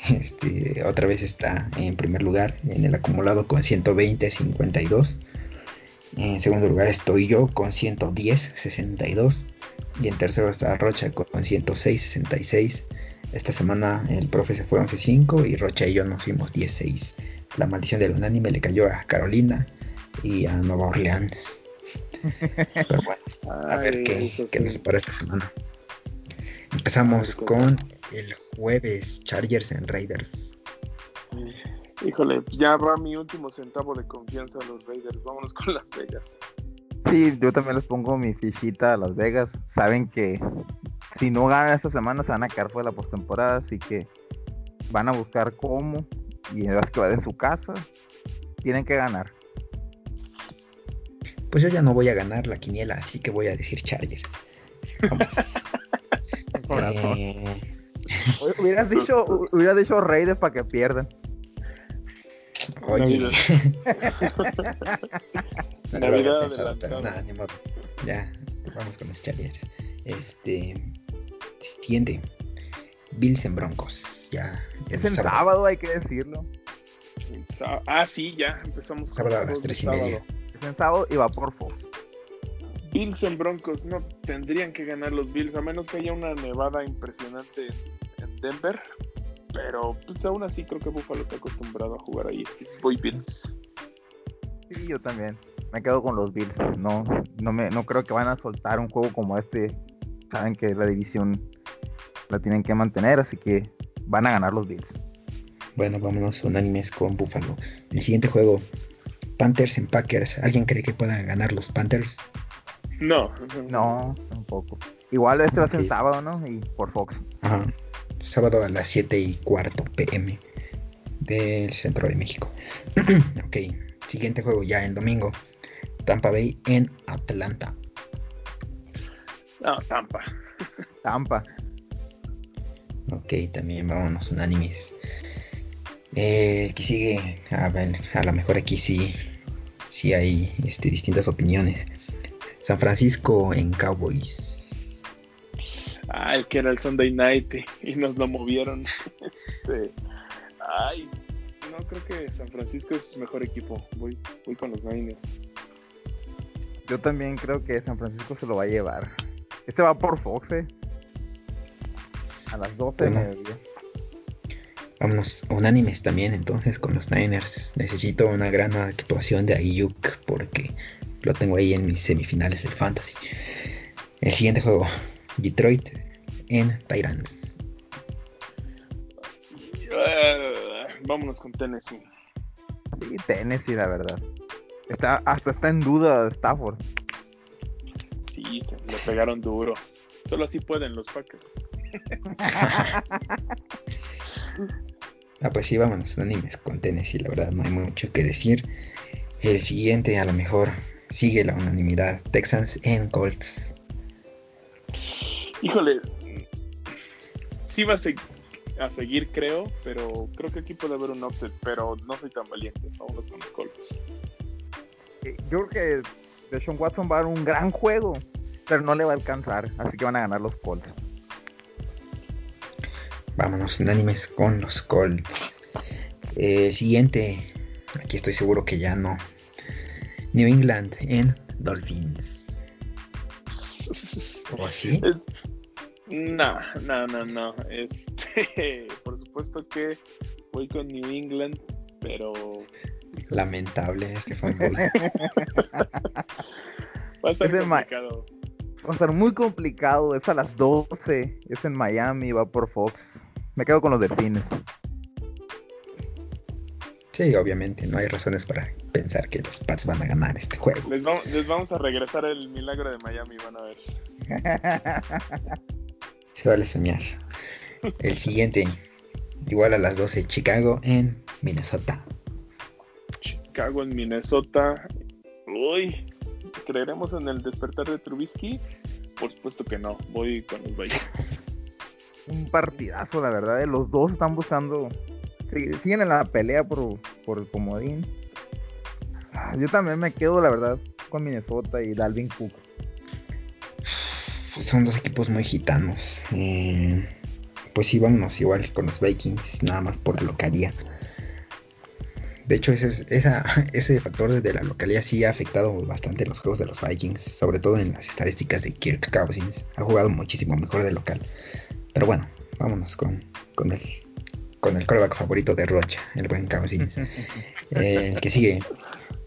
*laughs* Este, otra vez está en primer lugar en el acumulado con 120 52. En segundo lugar estoy yo con 110 62. Y en tercero está Rocha con 106 66. Esta semana el profe se fue 11-5 y Rocha y yo nos fuimos 10-6. La maldición del unánime le cayó a Carolina y a Nueva Orleans. *laughs* Pero bueno, a ver qué, qué sí. nos separa esta semana. Empezamos con el jueves Chargers en Raiders. Híjole, ya va mi último centavo de confianza a los Raiders. Vámonos con Las Vegas. Sí, yo también les pongo mi fichita a Las Vegas. Saben que si no ganan esta semana se van a quedar fuera de la postemporada, así que van a buscar cómo. Y es que va en su casa. Tienen que ganar. Pues yo ya no voy a ganar la quiniela, así que voy a decir Chargers. Vamos. *laughs* Eh, Hubieras dicho, *laughs* hubieras dicho Raiders para que pierdan. oye, *laughs* no lo había Navidad pensado, pero adelantada. nada, ni modo. Ya, vamos con los Chargers. Este, siguiente, Bills en Broncos. Ya, Es el en sábado, hay que decirlo. El Ah, sí, ya empezamos. con Sábado a las tres y media. sábado. Es en sábado y va por Fox. Bills en Broncos, no tendrían que ganar los Bills, a menos que haya una nevada impresionante en Denver. Pero pues aún así creo que Buffalo está acostumbrado a jugar ahí. Voy Bills. Sí, yo también. Me quedo con los Bills. No, no me, no creo que van a soltar un juego como este. Saben que la división la tienen que mantener, así que van a ganar los Bills. Bueno, vámonos unánimes con Buffalo. El siguiente juego, Panthers en Packers. ¿Alguien cree que puedan ganar los Panthers? No. No, tampoco. Igual este va a ser el sábado, ¿no? Y por Fox. Ajá. Sábado a las 7 y cuarto pm del centro de México. *clears throat* ok. Siguiente juego ya el domingo. Tampa Bay en Atlanta. No, Tampa. Tampa. Ok, también vámonos unánimes. Eh, el que sigue, a ver, a lo mejor aquí sí, sí hay este, distintas opiniones. San Francisco en Cowboys. Ah, el que era el Sunday Night y nos lo movieron. *laughs* Ay, no creo que San Francisco es mejor equipo. Voy, voy con los Niners. Yo también creo que San Francisco se lo va a llevar. Este va por Fox, ¿eh? A las 12 Bueno. de mediodía. Vámonos unánimes también entonces con los Niners. Necesito una gran actuación de Ayuk porque lo tengo ahí en mis semifinales del Fantasy. El siguiente juego, Detroit en Tyrants. Ah, vámonos con Tennessee. Sí, Tennessee, la verdad. Está, hasta está en duda Stafford. Sí, le pegaron duro. Solo así pueden los Packers. *laughs* Ah, pues sí, vámonos unánimes con Tennessee. La verdad no hay mucho que decir. El siguiente a lo mejor sigue la unanimidad. Texans en Colts. Híjole, sí va a, seg- a seguir, creo, pero creo que aquí puede haber un offset, pero no soy tan valiente. Vámonos con los Colts. Eh, Yo creo que Deshaun Watson va a dar un gran juego, pero no le va a alcanzar. Así que van a ganar los Colts. Vámonos unánimes con los Colts. Eh, siguiente, aquí estoy seguro que ya no. New England en Dolphins. *laughs* ¿O así? No, no, no, no. Este, *laughs* por supuesto que voy con New England, pero Lamentable este fanboy. *laughs* va a estar Es complicado. Va a estar muy complicado. Es a las 12. Es en Miami. Va por Fox. Me quedo con los delfines. Sí, obviamente, no hay razones para pensar que los Pats van a ganar este juego. Les, vamos, les vamos a regresar el milagro de Miami, van a ver. *laughs* Se vale soñar. El siguiente, igual a las 12, Chicago en Minnesota. Chicago en Minnesota. Uy, ¿creeremos en el despertar de Trubisky? Por supuesto que no. Voy con los Vikings. *laughs* un partidazo, la verdad. eh, Los dos están buscando. Siguen en la pelea por, por el comodín. Ah, Yo también me quedo, la verdad, con Minnesota y Dalvin Cook. Son dos equipos muy gitanos. Eh, pues sí, vámonos igual con los Vikings, nada más por localía. De hecho, ese, *laughs* ese factor de la localía sí ha afectado bastante los juegos de los Vikings, sobre todo en las estadísticas de Kirk Cousins. Ha jugado muchísimo mejor de local. Pero bueno, vámonos con, con el con el quarterback favorito de Rocha, el buen Cousins. Eh, el que sigue,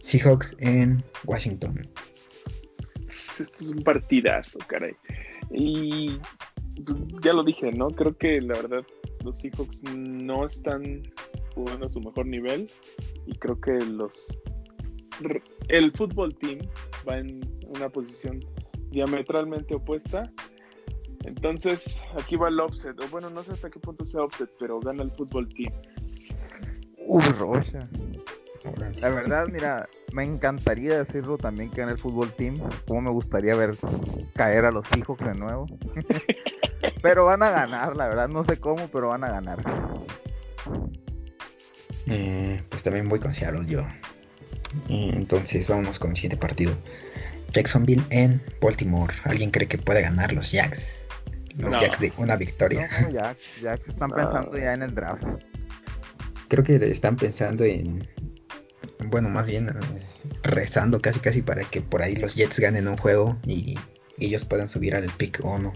Seahawks en Washington. Este es un partidazo, caray. Y pues, ya lo dije, ¿no? Creo que la verdad los Seahawks no están jugando a su mejor nivel y creo que los el fútbol team va en una posición diametralmente opuesta. Entonces, aquí va el offset. O bueno, no sé hasta qué punto sea offset, pero gana el fútbol team. Uy, Rocha. La verdad, mira, me encantaría decirlo también que en el fútbol team, como me gustaría ver caer a los Seahawks de nuevo. *laughs* pero van a ganar, la verdad, no sé cómo, pero van a ganar. Eh, pues también voy con Seattle yo. Eh, entonces vámonos con el siguiente partido. Jacksonville en Baltimore. ¿Alguien cree que puede ganar los Jacks? Los No. Jacks de una victoria. no, se están pensando ya en el draft. Creo que están pensando en... Bueno, más bien eh, rezando casi casi para que por ahí los Jets ganen un juego y, ellos puedan subir al pick o no.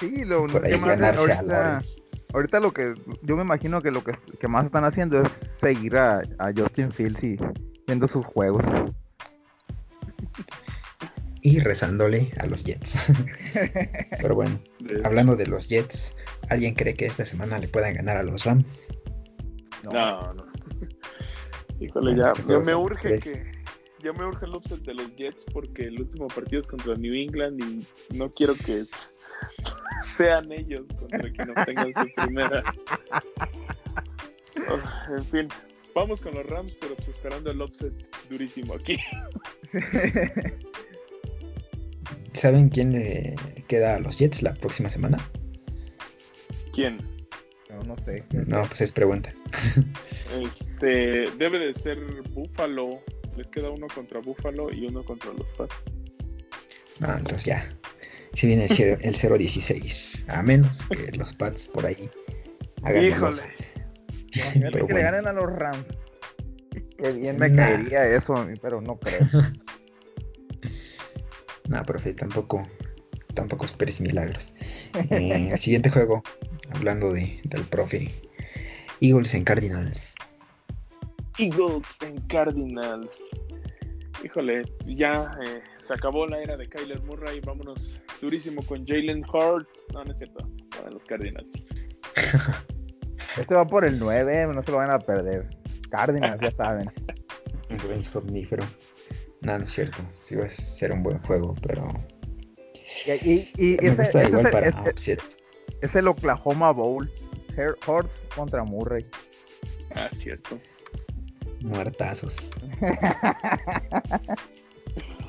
Sí, lo Por ahí ganarse a ahorita, Lawrence. ahorita lo que yo me imagino que lo que, que más están haciendo es seguir a, a Justin Fields y viendo sus juegos. Y rezándole a los Jets. *laughs* Pero bueno, hablando de los Jets, ¿alguien cree que esta semana le puedan ganar a los Rams? No, no. *laughs* Híjole, Bueno, ya, este ya me urge tres. que. Ya me urge el upset de los Jets porque el último partido es contra New England y no quiero que *laughs* sean ellos contra quien obtengan su primera. *laughs* Oh, en fin, vamos con los Rams, pero pues esperando el upset durísimo aquí. ¿Saben quién le queda a los Jets la próxima semana? ¿Quién? no, no sé. No, pues es pregunta. Este debe de ser Buffalo. Les queda uno contra Buffalo y uno contra los Pats. Ah, entonces ya. Si viene el, cero- el 0-16. A menos que los Pats por ahí hagan Híjole. Pero que le bueno. ganen a los Rams. Qué bien me Nah. caería eso, pero no creo. *laughs* No, profe, tampoco, tampoco esperes milagros. *laughs* Eh, siguiente juego, hablando de, del profe. Eagles en Cardinals. Eagles en Cardinals. Híjole, ya eh, se acabó la era de Kyler Murray. Vámonos durísimo con Jalen Hurt. No, no es cierto. Para los Cardinals. *laughs* Este va por el 9, no se lo van a perder. Cardinals, ya saben. *laughs* Un buen somnífero. No, no es cierto. Sí va a ser un buen juego, pero Y, y- y me ese, gusta igual es, el, para este- upset. es el Oklahoma Bowl. Hurts contra Murray. Ah, cierto. Muertazos.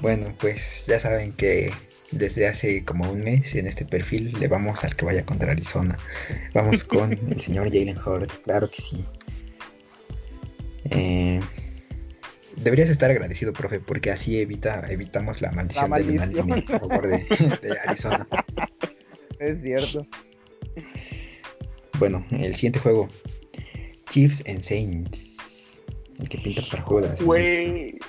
Bueno, pues ya saben que desde hace como un mes en este perfil le vamos al que vaya contra Arizona. Vamos con *laughs* el señor Jalen Hurts, claro que sí. Eh, deberías estar agradecido, profe, porque así evita, evitamos la maldición, del maldición. unánime a favor de, *laughs* de Arizona. Es cierto. Bueno, el siguiente juego. Chiefs and Saints. El que pinta para juego de la semana. Güey.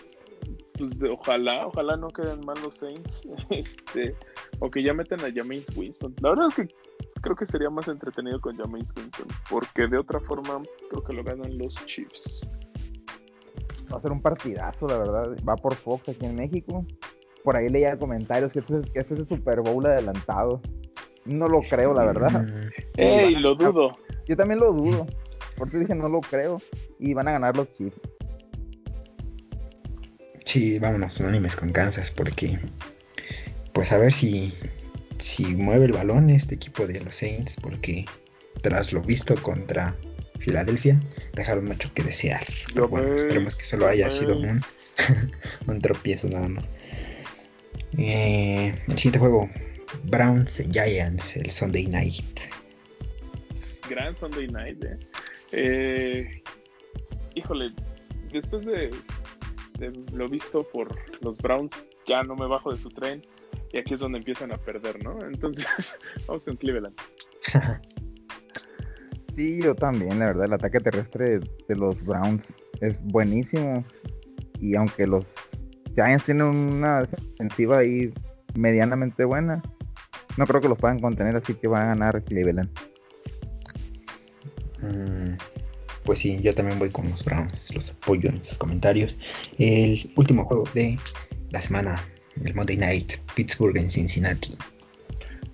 Pues de- ojalá, ojalá no queden mal los Saints. *laughs* Este, o que ya metan a Jameis Winston. La verdad es que creo que sería más entretenido con Jameis Winston. Porque de otra forma creo que lo ganan los Chiefs. Va a ser un partidazo, la verdad. Va por Fox aquí en México. Por ahí leía comentarios que este, es- que este es el Super Bowl adelantado. No lo creo, la verdad. Mm, ¡Ey! Lo dudo. Yo también lo dudo. Por eso dije no lo creo. Y van a ganar los Chiefs. Sí, vámonos unánimes con Kansas porque pues a ver si si mueve el balón este equipo de los Saints porque tras lo visto contra Filadelfia dejaron mucho que desear. Pero bueno, esperemos que solo haya ya sido *laughs* un tropiezo nada más. Eh, el siguiente juego, Browns Giants, el Sunday Night. Gran Sunday Night, eh. Eh, híjole, después de, de lo visto por los Browns, ya no me bajo de su tren. Y aquí es donde empiezan a perder, ¿no? Entonces, *laughs* vamos con Cleveland. *laughs* Sí, yo también, la verdad. El ataque terrestre de los Browns es buenísimo. Y aunque los Giants tienen una defensiva ahí medianamente buena, no creo que los puedan contener, así que van a ganar Cleveland. Mm, Pues sí, yo también voy con los Browns, los apoyo en sus comentarios. El último juego de la semana, el Monday Night, Pittsburgh en Cincinnati.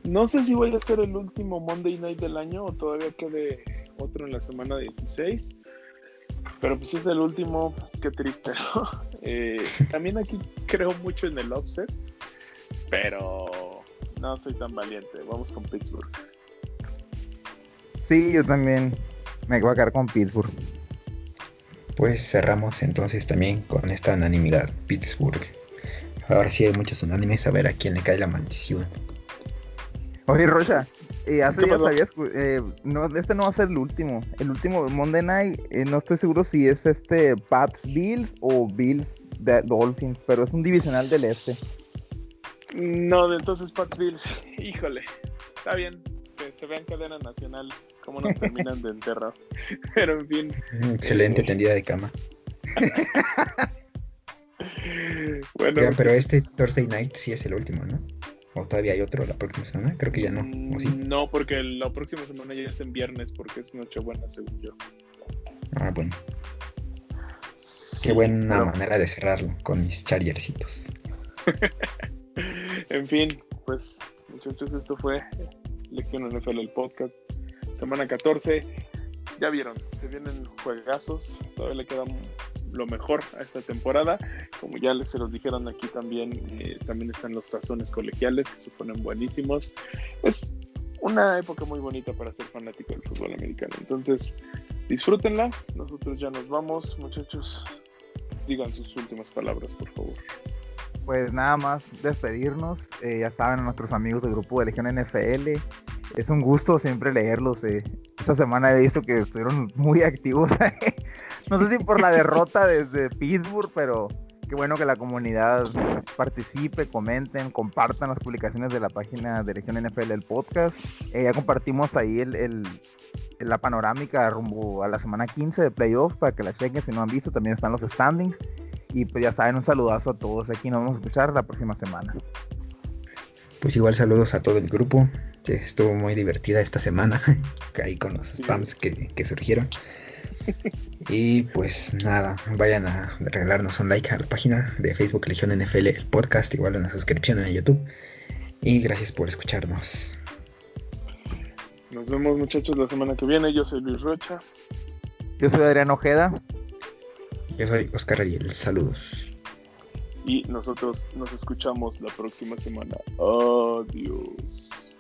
No sé si voy a ser el último Monday Night del año o todavía quede otro en la semana 16. Pero pues es el último, qué triste, ¿no? *laughs* Eh, también aquí creo mucho en el offset, pero no soy tan valiente. Vamos con Pittsburgh. Sí, yo también me voy a quedar con Pittsburgh. Pues cerramos entonces también con esta unanimidad, Pittsburgh. Ahora sí hay muchos unánimes, a ver a quién le cae la maldición. Oye, Rocha, eh, *laughs* hace ¿Qué días escu- eh, no, este no va a ser el último. El último Monday Night, eh, no estoy seguro si es este Pats Bills o Bills de Dolphins, pero es un divisional del este. No, de entonces Pat Bills, *laughs* híjole, está bien que se vea en cadena nacional cómo nos terminan de enterrar. *laughs* Pero en fin, Excelente tendida de cama. bueno, pero este Thursday Night sí es el último, ¿no? O todavía hay otro la próxima semana, creo que ya no, ¿o sí? mm, no, porque la próxima semana ya es en viernes, porque es Nochebuena, según yo. Ah, bueno, Sí, qué buena manera de cerrarlo con mis chargercitos. *laughs* En fin, pues muchachos, esto fue Legión NFL el podcast, semana 14. Ya vieron, se vienen juegazos, todavía le queda lo mejor a esta temporada. Como ya les se los dijeron aquí también, eh, también están los tazones colegiales que se ponen buenísimos. Es una época muy bonita para ser fanático del fútbol americano. Entonces, disfrútenla. Nosotros ya nos vamos, muchachos. Digan sus últimas palabras, por favor. Pues nada más despedirnos. eh, ya saben, nuestros amigos del grupo de Legión NFL. Es un gusto siempre leerlos. eh. Esta semana he visto que estuvieron muy activos. *laughs* no sé si por la derrota desde Pittsburgh, pero qué bueno que la comunidad participe, comenten, compartan las publicaciones de la página de Legión NFL, el podcast. Eh, ya compartimos ahí el, el- la panorámica rumbo a la semana 15 de playoffs para que la chequen si no han visto. También están los standings. Y pues ya saben, un saludazo a todos. Aquí nos vamos a escuchar la próxima semana. Pues igual saludos a todo el grupo. Estuvo muy divertida esta semana. *laughs* Ahí con los spams que, que surgieron. *laughs* Y pues nada, vayan a regalarnos un like a la página de Facebook Legión NFL, el podcast, igual una suscripción en YouTube. Y gracias por escucharnos. Nos vemos, muchachos, la semana que viene. Yo soy Luis Rocha. Yo soy Adrián Ojeda. Yo soy Oscar Ariel, saludos. y nosotros nos escuchamos la próxima semana. Adiós.